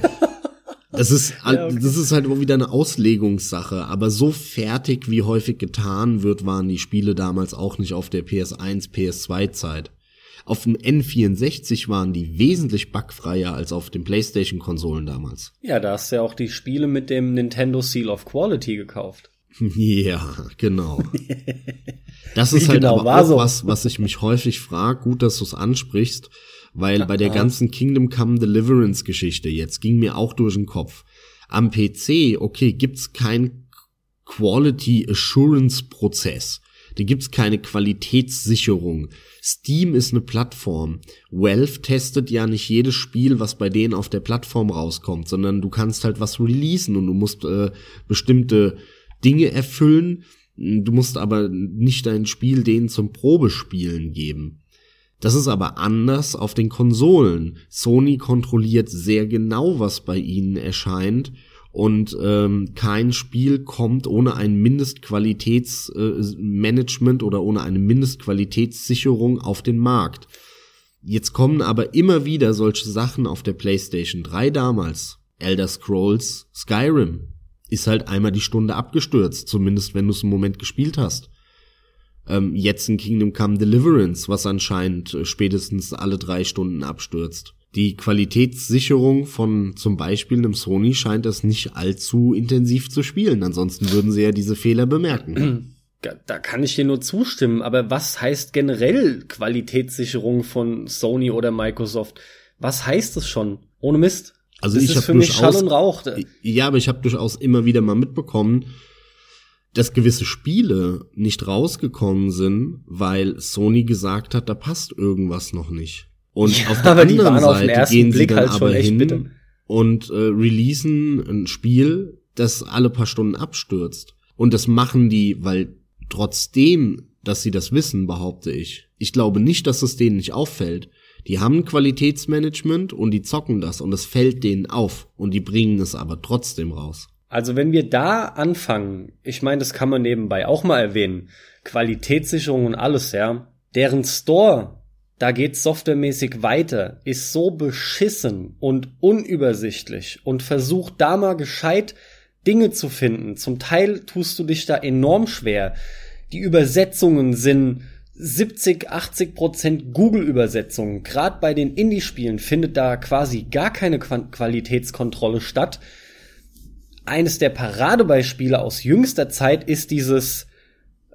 das ist, ja, okay. das ist halt immer wieder eine Auslegungssache. Aber so fertig, wie häufig getan wird, waren die Spiele damals auch nicht auf der PS1, PS2 Zeit. Auf dem N64 waren die wesentlich bugfreier als auf den PlayStation-Konsolen damals. Ja, da hast du ja auch die Spiele mit dem Nintendo Seal of Quality gekauft. Ja, genau. Das ist halt genau aber auch so? was, was ich mich häufig frage. Gut, dass du es ansprichst, weil bei der ganzen Kingdom Come Deliverance Geschichte jetzt ging mir auch durch den Kopf. Am PC, okay, gibt's kein Quality Assurance Prozess. Da gibt's keine Qualitätssicherung. Steam ist eine Plattform. Valve testet ja nicht jedes Spiel, was bei denen auf der Plattform rauskommt, sondern du kannst halt was releasen und du musst äh, bestimmte Dinge erfüllen. Du musst aber nicht dein Spiel denen zum Probespielen geben. Das ist aber anders auf den Konsolen. Sony kontrolliert sehr genau, was bei ihnen erscheint und ähm, kein Spiel kommt ohne ein Mindestqualitätsmanagement äh, oder ohne eine Mindestqualitätssicherung auf den Markt. Jetzt kommen aber immer wieder solche Sachen auf der PlayStation 3 damals. Elder Scrolls Skyrim ist halt einmal die Stunde abgestürzt, zumindest wenn du es im Moment gespielt hast. Ähm, jetzt in Kingdom Come Deliverance, was anscheinend äh, spätestens alle drei Stunden abstürzt die Qualitätssicherung von zum Beispiel einem Sony scheint das nicht allzu intensiv zu spielen. Ansonsten würden sie ja diese Fehler bemerken. Da kann ich dir nur zustimmen, aber was heißt generell Qualitätssicherung von Sony oder Microsoft? Was heißt das schon? Ohne Mist. Also das ich habe durchaus Schall und Rauch. Ja, aber ich habe durchaus immer wieder mal mitbekommen, dass gewisse Spiele nicht rausgekommen sind, weil Sony gesagt hat, da passt irgendwas noch nicht. Und ja, auf der anderen Seite gehen Blick sie dann halt aber hin bitter. und äh, releasen ein Spiel, das alle paar Stunden abstürzt. Und das machen die, weil trotzdem, dass sie das wissen, behaupte ich. Ich glaube nicht, dass es denen nicht auffällt. Die haben Qualitätsmanagement und die zocken das und es fällt denen auf und die bringen es aber trotzdem raus. Also wenn wir da anfangen, ich meine, das kann man nebenbei auch mal erwähnen, Qualitätssicherung und alles, ja, deren Store da geht's softwaremäßig weiter, ist so beschissen und unübersichtlich und versucht da mal gescheit Dinge zu finden. Zum Teil tust du dich da enorm schwer. Die Übersetzungen sind 70, 80 Prozent Google-Übersetzungen. Gerade bei den Indie-Spielen findet da quasi gar keine Qualitätskontrolle statt. eines der Paradebeispiele aus jüngster Zeit ist dieses,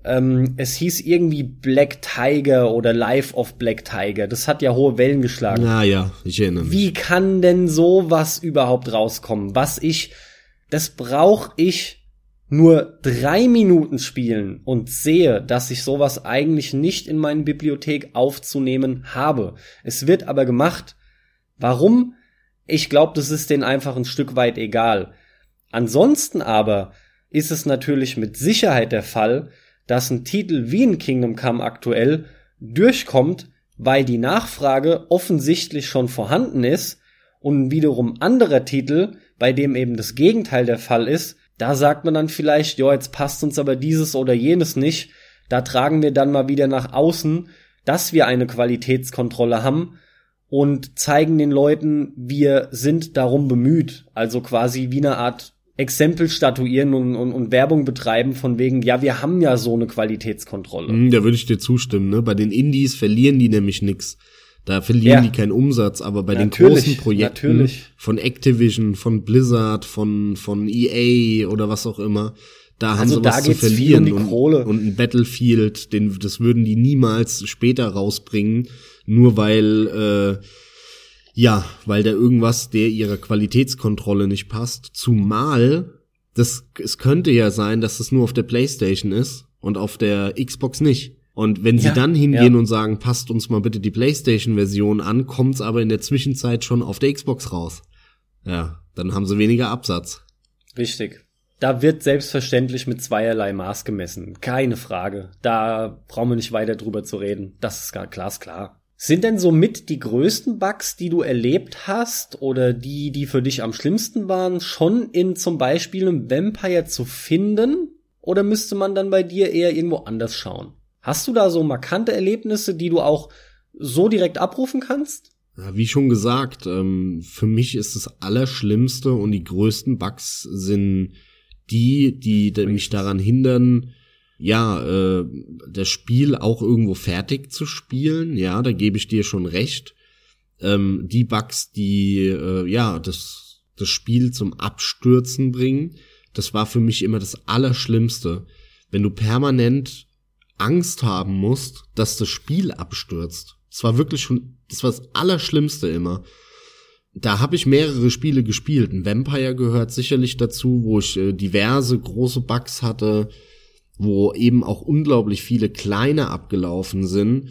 ähm, es hieß irgendwie Black Tiger oder Life of Black Tiger. Das hat ja hohe Wellen geschlagen. Ah ja, ich erinnere mich. Wie kann denn sowas überhaupt rauskommen? Was ich, das brauche ich nur drei Minuten spielen und sehe, dass ich sowas eigentlich nicht in meine Bibliothek aufzunehmen habe. Es wird aber gemacht. Warum? Ich glaube, das ist denen einfach ein Stück weit egal. Ansonsten aber ist es natürlich mit Sicherheit der Fall, dass ein Titel wie ein Kingdom Come aktuell durchkommt, weil die Nachfrage offensichtlich schon vorhanden ist und wiederum anderer Titel, bei dem eben das Gegenteil der Fall ist, da sagt man dann vielleicht, ja, jetzt passt uns aber dieses oder jenes nicht, da tragen wir dann mal wieder nach außen, dass wir eine Qualitätskontrolle haben und zeigen den Leuten, wir sind darum bemüht, also quasi wie eine Art Exempel statuieren und, und, und Werbung betreiben von wegen, ja, wir haben ja so eine Qualitätskontrolle. Hm, da würde ich dir zustimmen. Ne? Bei den Indies verlieren die nämlich nix. Da verlieren ja. die keinen Umsatz, aber bei natürlich, den großen Projekten natürlich. von Activision, von Blizzard, von, von EA oder was auch immer, da haben also sie was zu verlieren. Um und, und ein Battlefield, den, das würden die niemals später rausbringen, nur weil äh, ja, weil da irgendwas der ihrer Qualitätskontrolle nicht passt. Zumal das, es könnte ja sein, dass es nur auf der PlayStation ist und auf der Xbox nicht. Und wenn sie ja, dann hingehen ja. und sagen, passt uns mal bitte die PlayStation-Version an, kommt's aber in der Zwischenzeit schon auf der Xbox raus. Ja, dann haben sie weniger Absatz. Richtig. Da wird selbstverständlich mit zweierlei Maß gemessen. Keine Frage. Da brauchen wir nicht weiter drüber zu reden. Das ist gar glasklar. Sind denn somit die größten Bugs, die du erlebt hast oder die, die für dich am schlimmsten waren, schon in zum Beispiel einem Vampire zu finden? Oder müsste man dann bei dir eher irgendwo anders schauen? Hast du da so markante Erlebnisse, die du auch so direkt abrufen kannst? Wie schon gesagt, ähm, für mich ist das Allerschlimmste und die größten Bugs sind die, die mich daran hindern, ja, äh, das Spiel auch irgendwo fertig zu spielen, ja, da gebe ich dir schon recht. Ähm, die Bugs, die äh, ja das, das Spiel zum Abstürzen bringen, das war für mich immer das Allerschlimmste. Wenn du permanent Angst haben musst, dass das Spiel abstürzt. Das war wirklich schon, das war das Allerschlimmste immer. Da habe ich mehrere Spiele gespielt. Ein Vampire gehört sicherlich dazu, wo ich äh, diverse große Bugs hatte wo eben auch unglaublich viele kleine abgelaufen sind.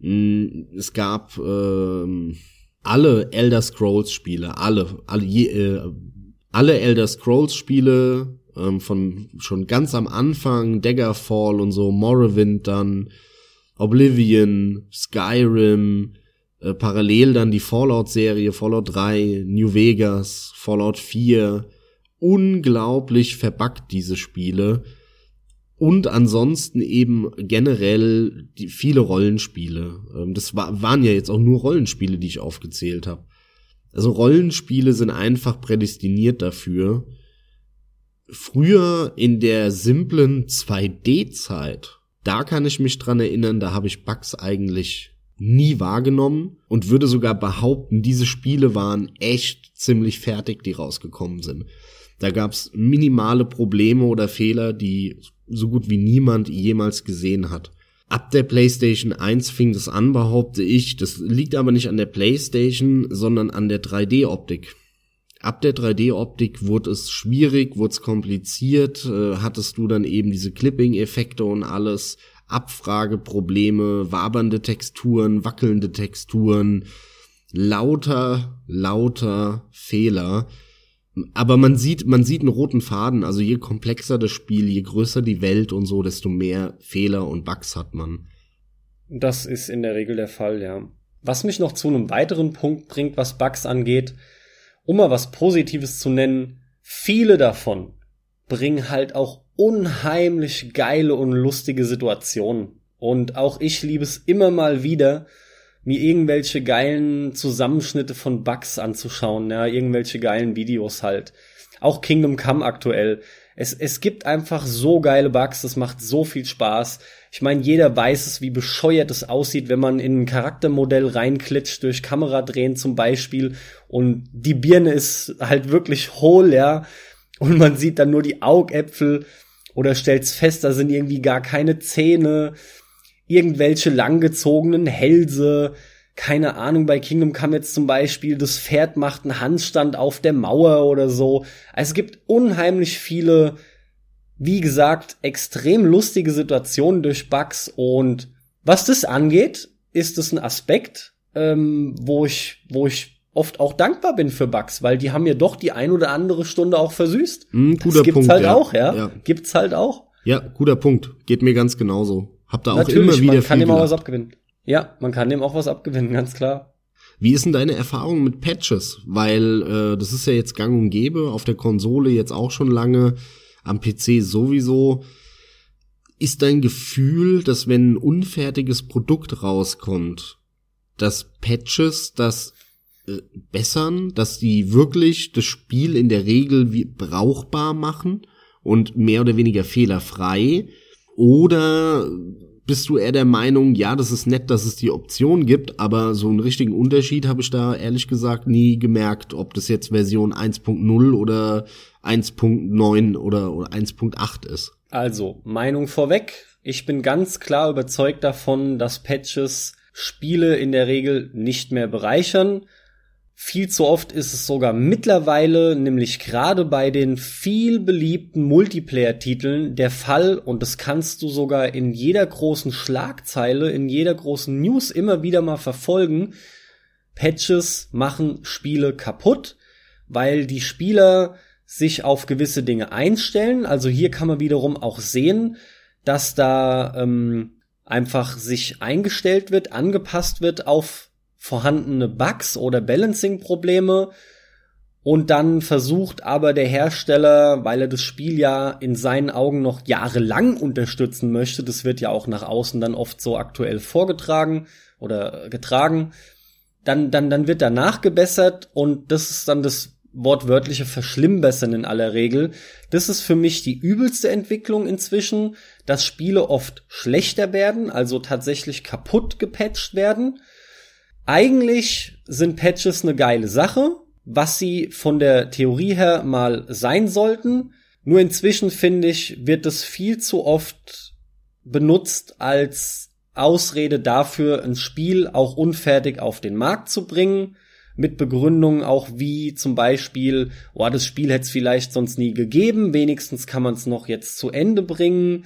Mm, es gab äh, alle Elder Scrolls Spiele, alle, alle, je, äh, alle Elder Scrolls Spiele ähm, von schon ganz am Anfang, Daggerfall und so, Morrowind dann, Oblivion, Skyrim, äh, parallel dann die Fallout-Serie, Fallout 3, New Vegas, Fallout 4, unglaublich verbuggt diese Spiele und ansonsten eben generell die viele Rollenspiele. Ähm, das war, waren ja jetzt auch nur Rollenspiele, die ich aufgezählt habe. Also Rollenspiele sind einfach prädestiniert dafür. Früher in der simplen 2D-Zeit, da kann ich mich dran erinnern, da habe ich Bugs eigentlich nie wahrgenommen und würde sogar behaupten, diese Spiele waren echt ziemlich fertig, die rausgekommen sind. Da gab's minimale Probleme oder Fehler, die so gut wie niemand jemals gesehen hat. Ab der PlayStation 1 fing das an, behaupte ich. Das liegt aber nicht an der PlayStation, sondern an der 3D-Optik. Ab der 3D-Optik wurde es schwierig, wurde es kompliziert, äh, hattest du dann eben diese Clipping-Effekte und alles, Abfrageprobleme, wabernde Texturen, wackelnde Texturen, lauter, lauter Fehler aber man sieht, man sieht einen roten Faden. Also je komplexer das Spiel, je größer die Welt und so, desto mehr Fehler und Bugs hat man. Das ist in der Regel der Fall, ja. Was mich noch zu einem weiteren Punkt bringt, was Bugs angeht, um mal was Positives zu nennen, viele davon bringen halt auch unheimlich geile und lustige Situationen. Und auch ich liebe es immer mal wieder, mir irgendwelche geilen Zusammenschnitte von Bugs anzuschauen, ja, irgendwelche geilen Videos halt. Auch Kingdom Come aktuell. Es, es gibt einfach so geile Bugs, das macht so viel Spaß. Ich meine, jeder weiß es, wie bescheuert es aussieht, wenn man in ein Charaktermodell reinklitscht, durch Kamera drehen zum Beispiel, und die Birne ist halt wirklich hohl, ja. und man sieht dann nur die Augäpfel oder stellt's fest, da sind irgendwie gar keine Zähne, irgendwelche langgezogenen Hälse, keine Ahnung, bei Kingdom Come jetzt zum Beispiel, das Pferd macht einen Handstand auf der Mauer oder so. Also es gibt unheimlich viele, wie gesagt, extrem lustige Situationen durch Bugs und was das angeht, ist es ein Aspekt, ähm, wo ich, wo ich oft auch dankbar bin für Bugs, weil die haben mir doch die ein oder andere Stunde auch versüßt. Mm, guter das gibt's Punkt, halt ja. auch, ja? Ja. Gibt's halt auch. Ja, guter Punkt. Geht mir ganz genauso. Hab da auch immer wieder man kann viel dem auch was abgewinnen. Ja, man kann dem auch was abgewinnen, ganz klar. Wie ist denn deine Erfahrung mit Patches? Weil äh, das ist ja jetzt gang und gäbe, auf der Konsole jetzt auch schon lange, am PC sowieso. Ist dein Gefühl, dass wenn ein unfertiges Produkt rauskommt, dass Patches das äh, bessern, dass die wirklich das Spiel in der Regel wie brauchbar machen und mehr oder weniger fehlerfrei? Oder bist du eher der Meinung, ja, das ist nett, dass es die Option gibt, aber so einen richtigen Unterschied habe ich da ehrlich gesagt nie gemerkt, ob das jetzt Version 1.0 oder 1.9 oder, oder 1.8 ist. Also, Meinung vorweg. Ich bin ganz klar überzeugt davon, dass Patches Spiele in der Regel nicht mehr bereichern. Viel zu oft ist es sogar mittlerweile, nämlich gerade bei den viel beliebten Multiplayer-Titeln, der Fall, und das kannst du sogar in jeder großen Schlagzeile, in jeder großen News immer wieder mal verfolgen. Patches machen Spiele kaputt, weil die Spieler sich auf gewisse Dinge einstellen. Also hier kann man wiederum auch sehen, dass da ähm, einfach sich eingestellt wird, angepasst wird auf vorhandene Bugs oder Balancing-Probleme. Und dann versucht aber der Hersteller, weil er das Spiel ja in seinen Augen noch jahrelang unterstützen möchte, das wird ja auch nach außen dann oft so aktuell vorgetragen oder getragen, dann, dann, dann wird danach gebessert und das ist dann das wortwörtliche Verschlimmbessern in aller Regel. Das ist für mich die übelste Entwicklung inzwischen, dass Spiele oft schlechter werden, also tatsächlich kaputt gepatcht werden. Eigentlich sind Patches eine geile Sache, was sie von der Theorie her mal sein sollten. Nur inzwischen finde ich, wird es viel zu oft benutzt als Ausrede dafür, ein Spiel auch unfertig auf den Markt zu bringen mit Begründungen auch wie zum Beispiel, oh, das Spiel hätte es vielleicht sonst nie gegeben, wenigstens kann man es noch jetzt zu Ende bringen.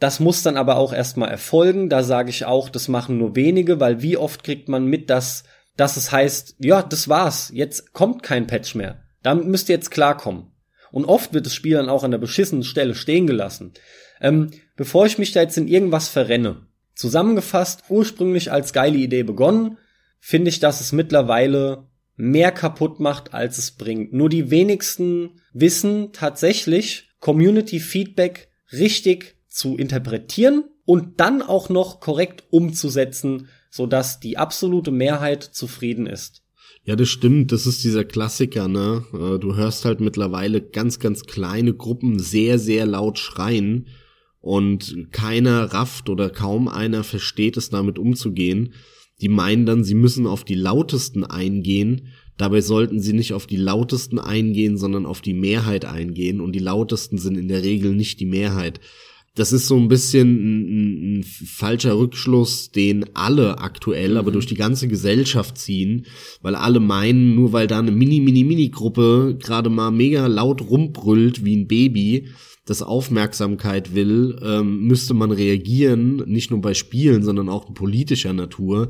Das muss dann aber auch erstmal erfolgen. Da sage ich auch, das machen nur wenige, weil wie oft kriegt man mit, dass, dass es heißt, ja, das war's, jetzt kommt kein Patch mehr. Damit müsst ihr jetzt klarkommen. Und oft wird das Spiel dann auch an der beschissenen Stelle stehen gelassen. Ähm, bevor ich mich da jetzt in irgendwas verrenne, zusammengefasst, ursprünglich als geile Idee begonnen, finde ich, dass es mittlerweile mehr kaputt macht, als es bringt. Nur die wenigsten wissen tatsächlich, Community Feedback richtig zu interpretieren und dann auch noch korrekt umzusetzen, sodass die absolute Mehrheit zufrieden ist. Ja, das stimmt. Das ist dieser Klassiker, ne? Äh, Du hörst halt mittlerweile ganz, ganz kleine Gruppen sehr, sehr laut schreien und keiner rafft oder kaum einer versteht es damit umzugehen. Die meinen dann, sie müssen auf die lautesten eingehen. Dabei sollten sie nicht auf die lautesten eingehen, sondern auf die Mehrheit eingehen. Und die lautesten sind in der Regel nicht die Mehrheit. Das ist so ein bisschen ein, ein, ein falscher Rückschluss, den alle aktuell, Mhm. aber durch die ganze Gesellschaft ziehen, weil alle meinen, nur weil da eine mini, mini, mini Gruppe gerade mal mega laut rumbrüllt wie ein Baby, das Aufmerksamkeit will, ähm, müsste man reagieren, nicht nur bei Spielen, sondern auch politischer Natur.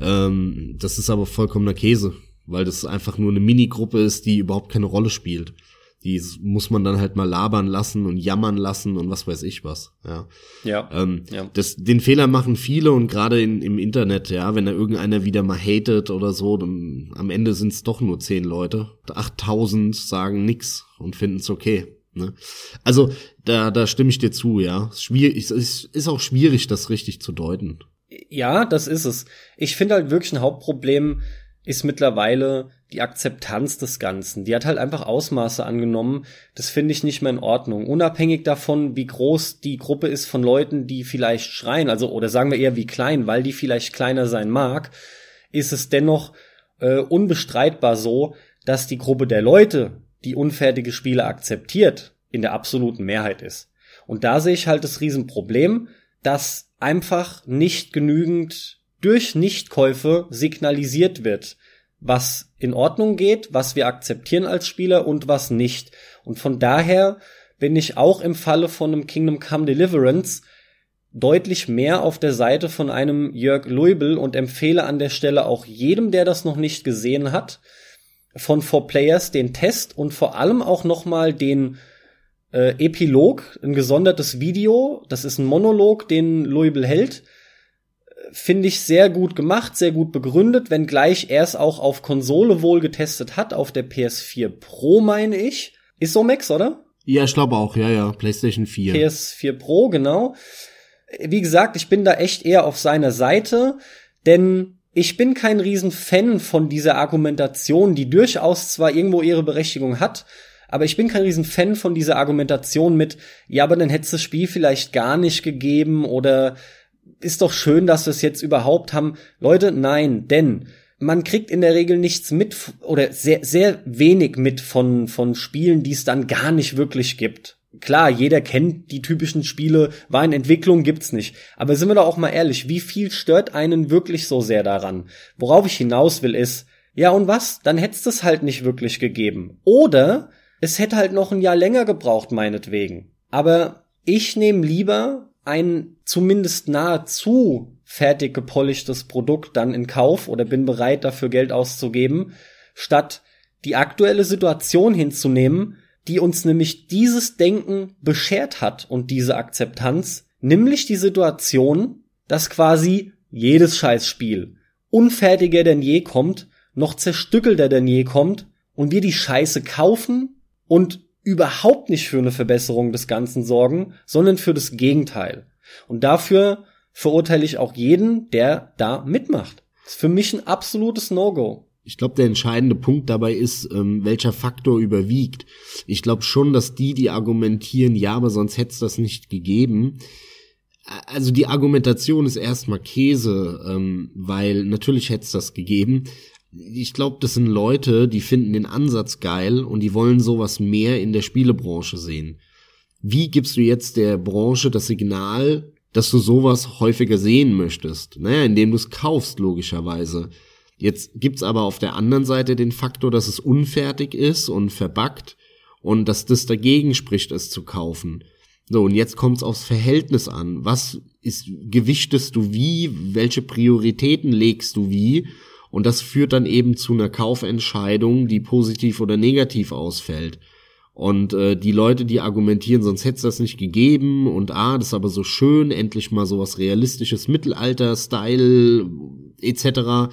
Ähm, das ist aber vollkommener Käse, weil das einfach nur eine Minigruppe ist, die überhaupt keine Rolle spielt. Die muss man dann halt mal labern lassen und jammern lassen und was weiß ich was. Ja. Ja. Ähm, Ja. das, den Fehler machen viele und gerade in, im Internet, ja, wenn da irgendeiner wieder mal hatet oder so, dann am Ende sind es doch nur zehn Leute. 8000 sagen nix und finden es okay. Ne? Also da, da stimme ich dir zu, ja. Es ist Schwierig, es ist, ist auch schwierig, das richtig zu deuten. Ja, das ist es. Ich finde halt wirklich ein Hauptproblem ist mittlerweile die Akzeptanz des Ganzen. Die hat halt einfach Ausmaße angenommen. Das finde ich nicht mehr in Ordnung. Unabhängig davon, wie groß die Gruppe ist von Leuten, die vielleicht schreien, also oder sagen wir eher wie klein, weil die vielleicht kleiner sein mag, ist es dennoch äh, unbestreitbar so, dass die Gruppe der Leute, die unfertige Spiele akzeptiert, in der absoluten Mehrheit ist. Und da sehe ich halt das Riesenproblem, dass einfach nicht genügend durch Nichtkäufe signalisiert wird, was in Ordnung geht, was wir akzeptieren als Spieler und was nicht. Und von daher bin ich auch im Falle von einem Kingdom Come Deliverance deutlich mehr auf der Seite von einem Jörg Leubel und empfehle an der Stelle auch jedem, der das noch nicht gesehen hat, von For Players den Test und vor allem auch noch mal den äh, Epilog, ein gesondertes Video. Das ist ein Monolog, den Leubel hält. Finde ich sehr gut gemacht, sehr gut begründet, wenngleich er es auch auf Konsole wohl getestet hat, auf der PS4 Pro, meine ich. Ist so Max, oder? Ja, ich glaube auch, ja, ja, PlayStation 4. PS4 Pro, genau wie gesagt, ich bin da echt eher auf seiner Seite, denn ich bin kein Riesenfan von dieser Argumentation, die durchaus zwar irgendwo ihre Berechtigung hat, aber ich bin kein Riesenfan von dieser Argumentation mit, ja, aber dann hätte es das Spiel vielleicht gar nicht gegeben oder ist doch schön, dass wir es jetzt überhaupt haben. Leute, nein, denn man kriegt in der Regel nichts mit oder sehr, sehr wenig mit von, von Spielen, die es dann gar nicht wirklich gibt klar, jeder kennt die typischen Spiele, war in Entwicklung, gibt's nicht. Aber sind wir doch auch mal ehrlich, wie viel stört einen wirklich so sehr daran? Worauf ich hinaus will ist, ja und was? Dann hätt's das halt nicht wirklich gegeben. Oder es hätte halt noch ein Jahr länger gebraucht, meinetwegen. Aber ich nehme lieber ein zumindest nahezu fertig gepolischtes Produkt dann in Kauf oder bin bereit dafür Geld auszugeben, statt die aktuelle Situation hinzunehmen, die uns nämlich dieses Denken beschert hat und diese Akzeptanz, nämlich die Situation, dass quasi jedes Scheißspiel unfertiger denn je kommt, noch zerstückelter denn je kommt und wir die Scheiße kaufen und überhaupt nicht für eine Verbesserung des Ganzen sorgen, sondern für das Gegenteil. Und dafür verurteile ich auch jeden, der da mitmacht. Das ist für mich ein absolutes No-Go. Ich glaube, der entscheidende Punkt dabei ist, ähm, welcher Faktor überwiegt. Ich glaube schon, dass die, die argumentieren, ja, aber sonst hätte es das nicht gegeben. Also die Argumentation ist erstmal Käse, ähm, weil natürlich hätte es das gegeben. Ich glaube, das sind Leute, die finden den Ansatz geil und die wollen sowas mehr in der Spielebranche sehen. Wie gibst du jetzt der Branche das Signal, dass du sowas häufiger sehen möchtest? Naja, indem du es kaufst, logischerweise. Jetzt gibt's aber auf der anderen Seite den Faktor, dass es unfertig ist und verbackt und dass das dagegen spricht, es zu kaufen. So, und jetzt kommt's aufs Verhältnis an. Was ist, gewichtest du wie? Welche Prioritäten legst du wie? Und das führt dann eben zu einer Kaufentscheidung, die positiv oder negativ ausfällt. Und äh, die Leute, die argumentieren, sonst hätte es das nicht gegeben und ah, das ist aber so schön, endlich mal sowas realistisches Mittelalter-Style etc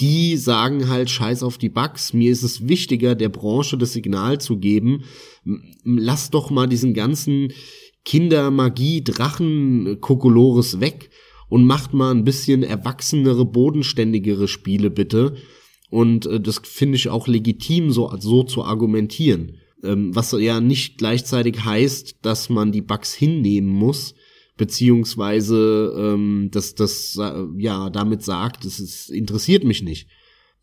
die sagen halt scheiß auf die Bugs. Mir ist es wichtiger, der Branche das Signal zu geben, lass doch mal diesen ganzen Kindermagie, Drachen, Kokolores weg und macht mal ein bisschen erwachsenere, bodenständigere Spiele bitte. Und äh, das finde ich auch legitim, so, so zu argumentieren. Ähm, was ja nicht gleichzeitig heißt, dass man die Bugs hinnehmen muss, beziehungsweise ähm, dass das äh, ja damit sagt, es interessiert mich nicht.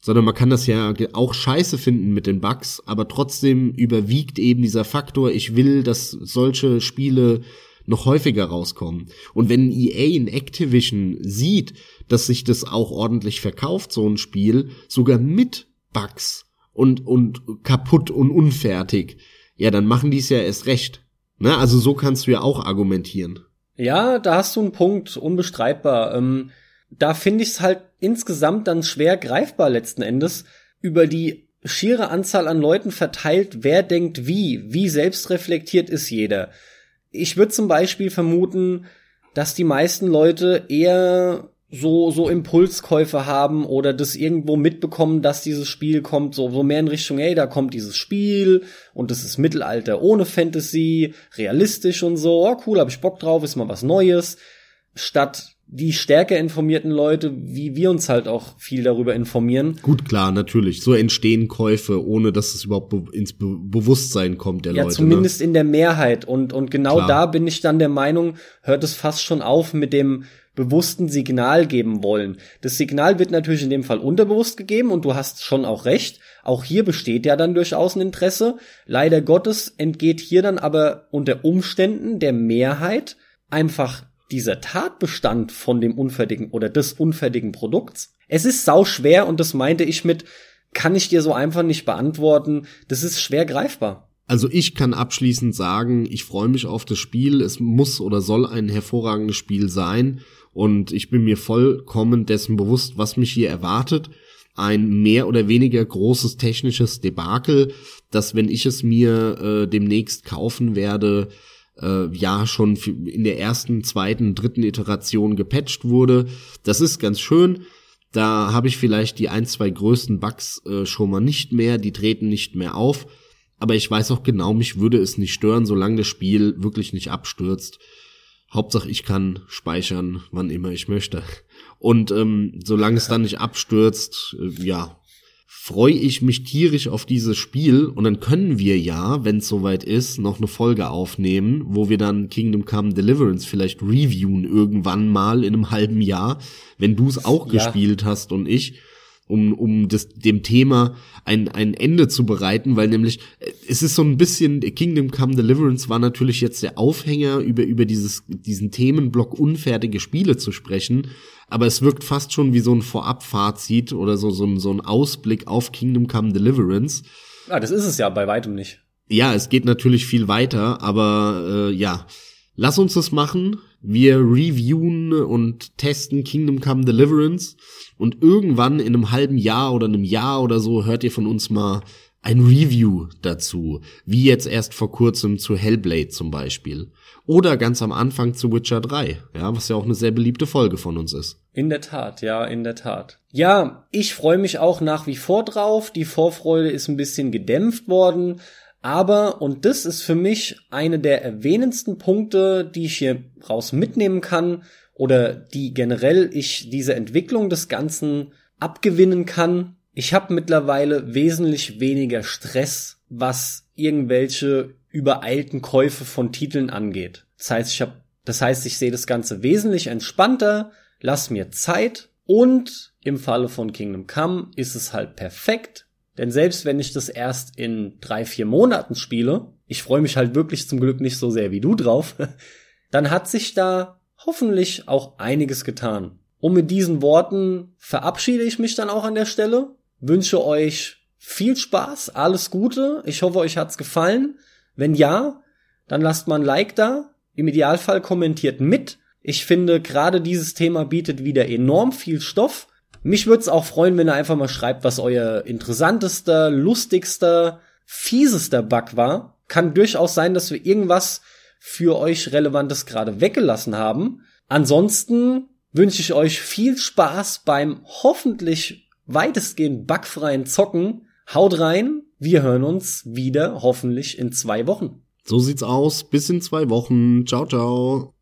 Sondern man kann das ja auch scheiße finden mit den Bugs, aber trotzdem überwiegt eben dieser Faktor, ich will, dass solche Spiele noch häufiger rauskommen. Und wenn EA in Activision sieht, dass sich das auch ordentlich verkauft, so ein Spiel, sogar mit Bugs und, und kaputt und unfertig, ja, dann machen die es ja erst recht. Ne? Also so kannst du ja auch argumentieren. Ja, da hast du einen Punkt, unbestreitbar. Ähm, da finde ich es halt insgesamt dann schwer greifbar letzten Endes über die schiere Anzahl an Leuten verteilt, wer denkt wie, wie selbstreflektiert ist jeder. Ich würde zum Beispiel vermuten, dass die meisten Leute eher so, so Impulskäufe haben oder das irgendwo mitbekommen, dass dieses Spiel kommt, so, so mehr in Richtung, hey, da kommt dieses Spiel und das ist Mittelalter ohne Fantasy, realistisch und so, oh cool, hab ich Bock drauf, ist mal was Neues, statt die stärker informierten Leute, wie wir uns halt auch viel darüber informieren. Gut, klar, natürlich. So entstehen Käufe, ohne dass es überhaupt be ins be Bewusstsein kommt der ja, Leute. Ja, zumindest ne? in der Mehrheit. Und, und genau klar. da bin ich dann der Meinung, hört es fast schon auf mit dem bewussten Signal geben wollen. Das Signal wird natürlich in dem Fall unterbewusst gegeben und du hast schon auch recht. Auch hier besteht ja dann durchaus ein Interesse. Leider Gottes entgeht hier dann aber unter Umständen der Mehrheit einfach dieser Tatbestand von dem unfertigen oder des unfertigen Produkts. Es ist sau und das meinte ich mit, kann ich dir so einfach nicht beantworten. Das ist schwer greifbar. Also ich kann abschließend sagen, ich freue mich auf das Spiel. Es muss oder soll ein hervorragendes Spiel sein. Und ich bin mir vollkommen dessen bewusst, was mich hier erwartet. Ein mehr oder weniger großes technisches Debakel, das, wenn ich es mir äh, demnächst kaufen werde, äh, ja schon in der ersten, zweiten, dritten Iteration gepatcht wurde. Das ist ganz schön. Da habe ich vielleicht die ein, zwei größten Bugs äh, schon mal nicht mehr, die treten nicht mehr auf aber ich weiß auch genau, mich würde es nicht stören, solange das Spiel wirklich nicht abstürzt. Hauptsache, ich kann speichern, wann immer ich möchte. Und ähm, solange es dann nicht abstürzt, äh, ja, freue ich mich tierisch auf dieses Spiel. Und dann können wir ja, wenn es soweit ist, noch eine Folge aufnehmen, wo wir dann Kingdom Come Deliverance vielleicht reviewen irgendwann mal in einem halben Jahr, wenn du es auch ja. gespielt hast und ich um, um das, dem Thema ein, ein Ende zu bereiten, weil nämlich es ist so ein bisschen, Kingdom Come Deliverance war natürlich jetzt der Aufhänger, über, über dieses, diesen Themenblock unfertige Spiele zu sprechen, aber es wirkt fast schon wie so ein Vorabfazit oder so, so, ein, so ein Ausblick auf Kingdom Come Deliverance. Ah, das ist es ja bei weitem nicht. Ja, es geht natürlich viel weiter, aber äh, ja, lass uns das machen. Wir reviewen und testen Kingdom Come Deliverance und irgendwann in einem halben Jahr oder einem Jahr oder so hört ihr von uns mal ein Review dazu, wie jetzt erst vor kurzem zu Hellblade zum Beispiel. Oder ganz am Anfang zu Witcher 3, ja, was ja auch eine sehr beliebte Folge von uns ist. In der Tat, ja, in der Tat. Ja, ich freue mich auch nach wie vor drauf. Die Vorfreude ist ein bisschen gedämpft worden, aber, und das ist für mich eine der erwähnendsten Punkte, die ich hier raus mitnehmen kann, oder die generell ich diese Entwicklung des Ganzen abgewinnen kann. Ich habe mittlerweile wesentlich weniger Stress, was irgendwelche übereilten Käufe von Titeln angeht. Das heißt, ich habe, das heißt, ich sehe das Ganze wesentlich entspannter, lass mir Zeit und im Falle von Kingdom Come ist es halt perfekt, denn selbst wenn ich das erst in drei, vier Monaten spiele, ich freue mich halt wirklich zum Glück nicht so sehr wie du drauf, dann hat sich da hoffentlich auch einiges getan. Und mit diesen Worten verabschiede ich mich dann auch an der Stelle, wünsche euch viel Spaß, alles Gute, ich hoffe, euch hat's gefallen. Wenn ja, dann lasst mal ein Like da, im Idealfall kommentiert mit. Ich finde, gerade dieses Thema bietet wieder enorm viel Stoff mich würde es auch freuen, wenn ihr einfach mal schreibt, was euer interessantester, lustigster, fiesester Bug war. Kann durchaus sein, dass wir irgendwas für euch Relevantes gerade weggelassen haben. Ansonsten wünsche ich euch viel Spaß beim hoffentlich weitestgehend bugfreien Zocken. Haut rein, wir hören uns wieder hoffentlich in zwei Wochen. So sieht's aus. Bis in zwei Wochen. Ciao, ciao.